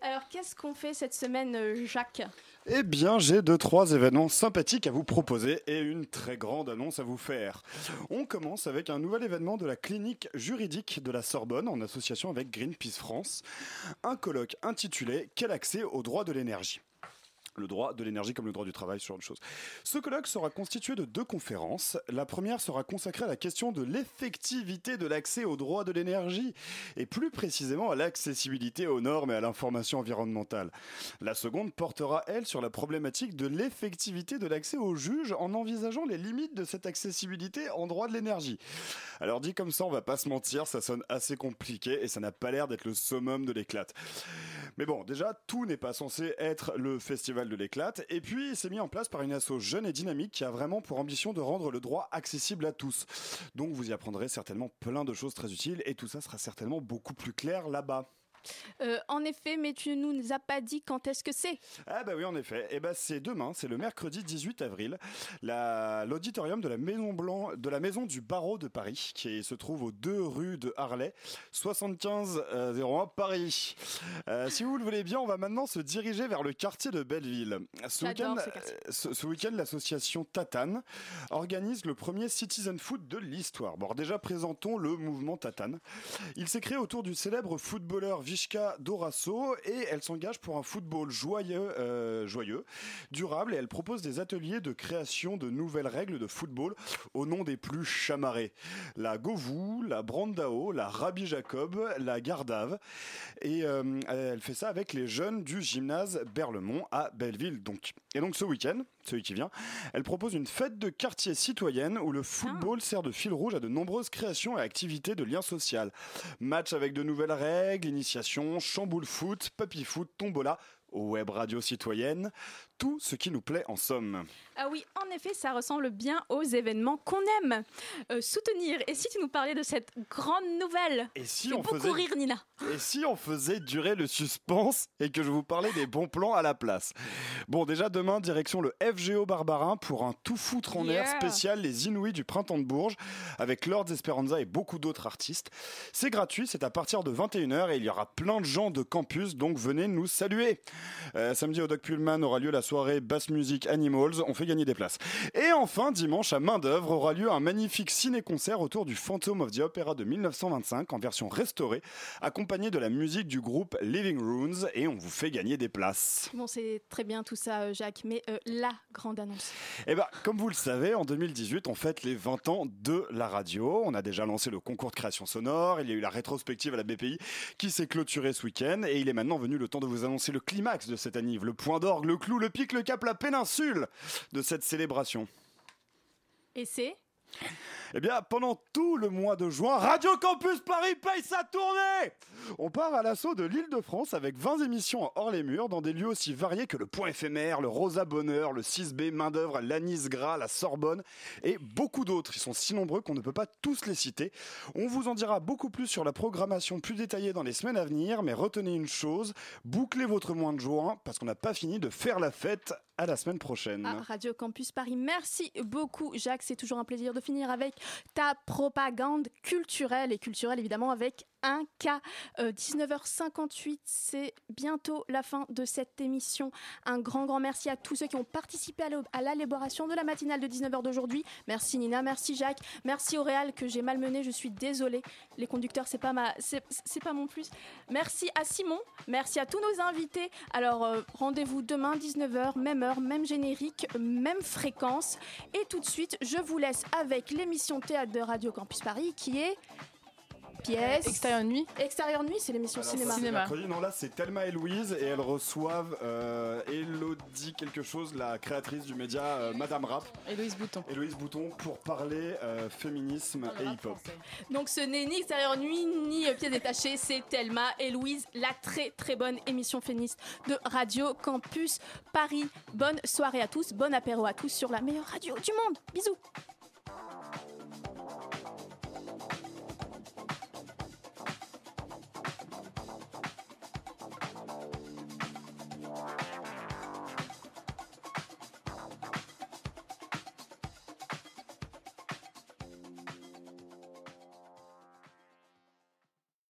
Alors, qu'est-ce qu'on fait cette semaine, euh, Jacques? Eh bien, j'ai deux, trois événements sympathiques à vous proposer et une très grande annonce à vous faire. On commence avec un nouvel événement de la clinique juridique de la Sorbonne en association avec Greenpeace France. Un colloque intitulé Quel accès au droit de l'énergie? Le droit de l'énergie comme le droit du travail, sur une chose. Ce colloque sera constitué de deux conférences. La première sera consacrée à la question de l'effectivité de l'accès au droit de l'énergie et plus précisément à l'accessibilité aux normes et à l'information environnementale. La seconde portera, elle, sur la problématique de l'effectivité de l'accès aux juges en envisageant les limites de cette accessibilité en droit de l'énergie. Alors dit comme ça, on va pas se mentir, ça sonne assez compliqué et ça n'a pas l'air d'être le summum de l'éclate. Mais bon, déjà, tout n'est pas censé être le festival de l'éclate. Et puis, c'est mis en place par une asso jeune et dynamique qui a vraiment pour ambition de rendre le droit accessible à tous. Donc, vous y apprendrez certainement plein de choses très utiles et tout ça sera certainement beaucoup plus clair là-bas. Euh, en effet, mais tu ne nous as pas dit quand est-ce que c'est. Ah bah oui, en effet. Et bah c'est demain, c'est le mercredi 18 avril, la- l'auditorium de la Maison Blanc, de la Maison du Barreau de Paris, qui se trouve aux deux rues de Harlay, 75 euh, 01 Paris. Euh, si vous le voulez bien, on va maintenant se diriger vers le quartier de Belleville. Ce week-end, ce ce, l'association Tatane organise le premier Citizen Foot de l'histoire. Bon, déjà présentons le mouvement Tatane. Il s'est créé autour du célèbre footballeur Vishka Dorasso et elle s'engage pour un football joyeux, euh, joyeux, durable et elle propose des ateliers de création de nouvelles règles de football au nom des plus chamarrés. La Govou, la Brandao, la Rabbi Jacob, la Gardave. Et euh, elle fait ça avec les jeunes du gymnase Berlemont à Belleville. Donc. Et donc ce week-end, celui qui vient, elle propose une fête de quartier citoyenne où le football sert de fil rouge à de nombreuses créations et activités de lien social. Match avec de nouvelles règles, initiation, chamboule foot, papy foot, tombola, web radio citoyenne, tout ce qui nous plaît en somme. Ah oui, en effet, ça ressemble bien aux événements qu'on aime Euh, soutenir. Et si tu nous parlais de cette grande nouvelle Et si on faisait- rire, Nina. Et si on faisait durer le suspense et que je vous parlais des bons plans à la place? Bon, déjà demain, direction le FGO Barbarin pour un tout foutre en air Yeah. spécial Les Inouïs du Printemps de Bourges avec Lords Esperanza et beaucoup d'autres artistes. C'est gratuit, c'est à partir de 21h et il y aura plein de gens de campus, donc venez nous saluer. Euh, samedi au Doc Pullman aura lieu la soirée Bass Music Animals, on fait gagner des places. Et enfin, dimanche à main d'œuvre aura lieu un magnifique ciné-concert autour du Phantom of the Opera de 1925 en version restaurée, accompagné de la musique du groupe Living Runes et on vous fait gagner des places. Bon, c'est très bien tout ça, euh, Jacques, mais euh, la grande annonce. Eh ben, comme vous le savez, en 2018, on fête les 20 ans de la radio. On a déjà lancé le concours de création sonore. Il y a eu la rétrospective à la BPI qui s'est clôturée ce week-end. Et il est maintenant venu le temps de vous annoncer le climax de cette anniv, le point d'orgue, le clou, le le cap, la péninsule de cette célébration. Et c'est? Eh bien, pendant tout le mois de juin, Radio Campus Paris paye sa tournée On part à l'assaut de l'île de France avec 20 émissions hors les murs dans des lieux aussi variés que le Point éphémère, le Rosa Bonheur, le 6B Main d'œuvre, l'Anis Gras, la Sorbonne et beaucoup d'autres. Ils sont si nombreux qu'on ne peut pas tous les citer. On vous en dira beaucoup plus sur la programmation plus détaillée dans les semaines à venir, mais retenez une chose, bouclez votre mois de juin parce qu'on n'a pas fini de faire la fête à la semaine prochaine. à Radio Campus Paris. Merci beaucoup, Jacques. C'est toujours un plaisir de finir avec ta propagande culturelle et culturelle, évidemment, avec un cas. Euh, 19h58, c'est bientôt la fin de cette émission. Un grand, grand merci à tous ceux qui ont participé à l'é- à l'élaboration de la matinale de 19h d'aujourd'hui. Merci Nina, merci Jacques, merci Auréal que j'ai malmené, je suis désolée. Les conducteurs, c'est pas ma, c'est pas mon plus. Merci à Simon, merci à tous nos invités. Alors euh, rendez-vous demain 19h, même heure, même générique, même fréquence. Et tout de suite, je vous laisse avec l'émission théâtre de Radio Campus Paris qui est pièce Extérieur nuit. Extérieur nuit, c'est l'émission cinéma. ça, mercredi. Non, là, c'est Thelma et Louise et elles reçoivent euh, Elodie quelque chose, la créatrice du média euh, Madame Rap. Héloïse Bouton. Héloïse Bouton pour parler euh, féminisme et hip-hop. Donc ce n'est ni extérieur nuit ni euh, pièces détachées, c'est Thelma et Louise, la très très bonne émission féministe de Radio Campus Paris. Bonne soirée à tous, bon apéro à tous sur la meilleure radio du monde. Bisous.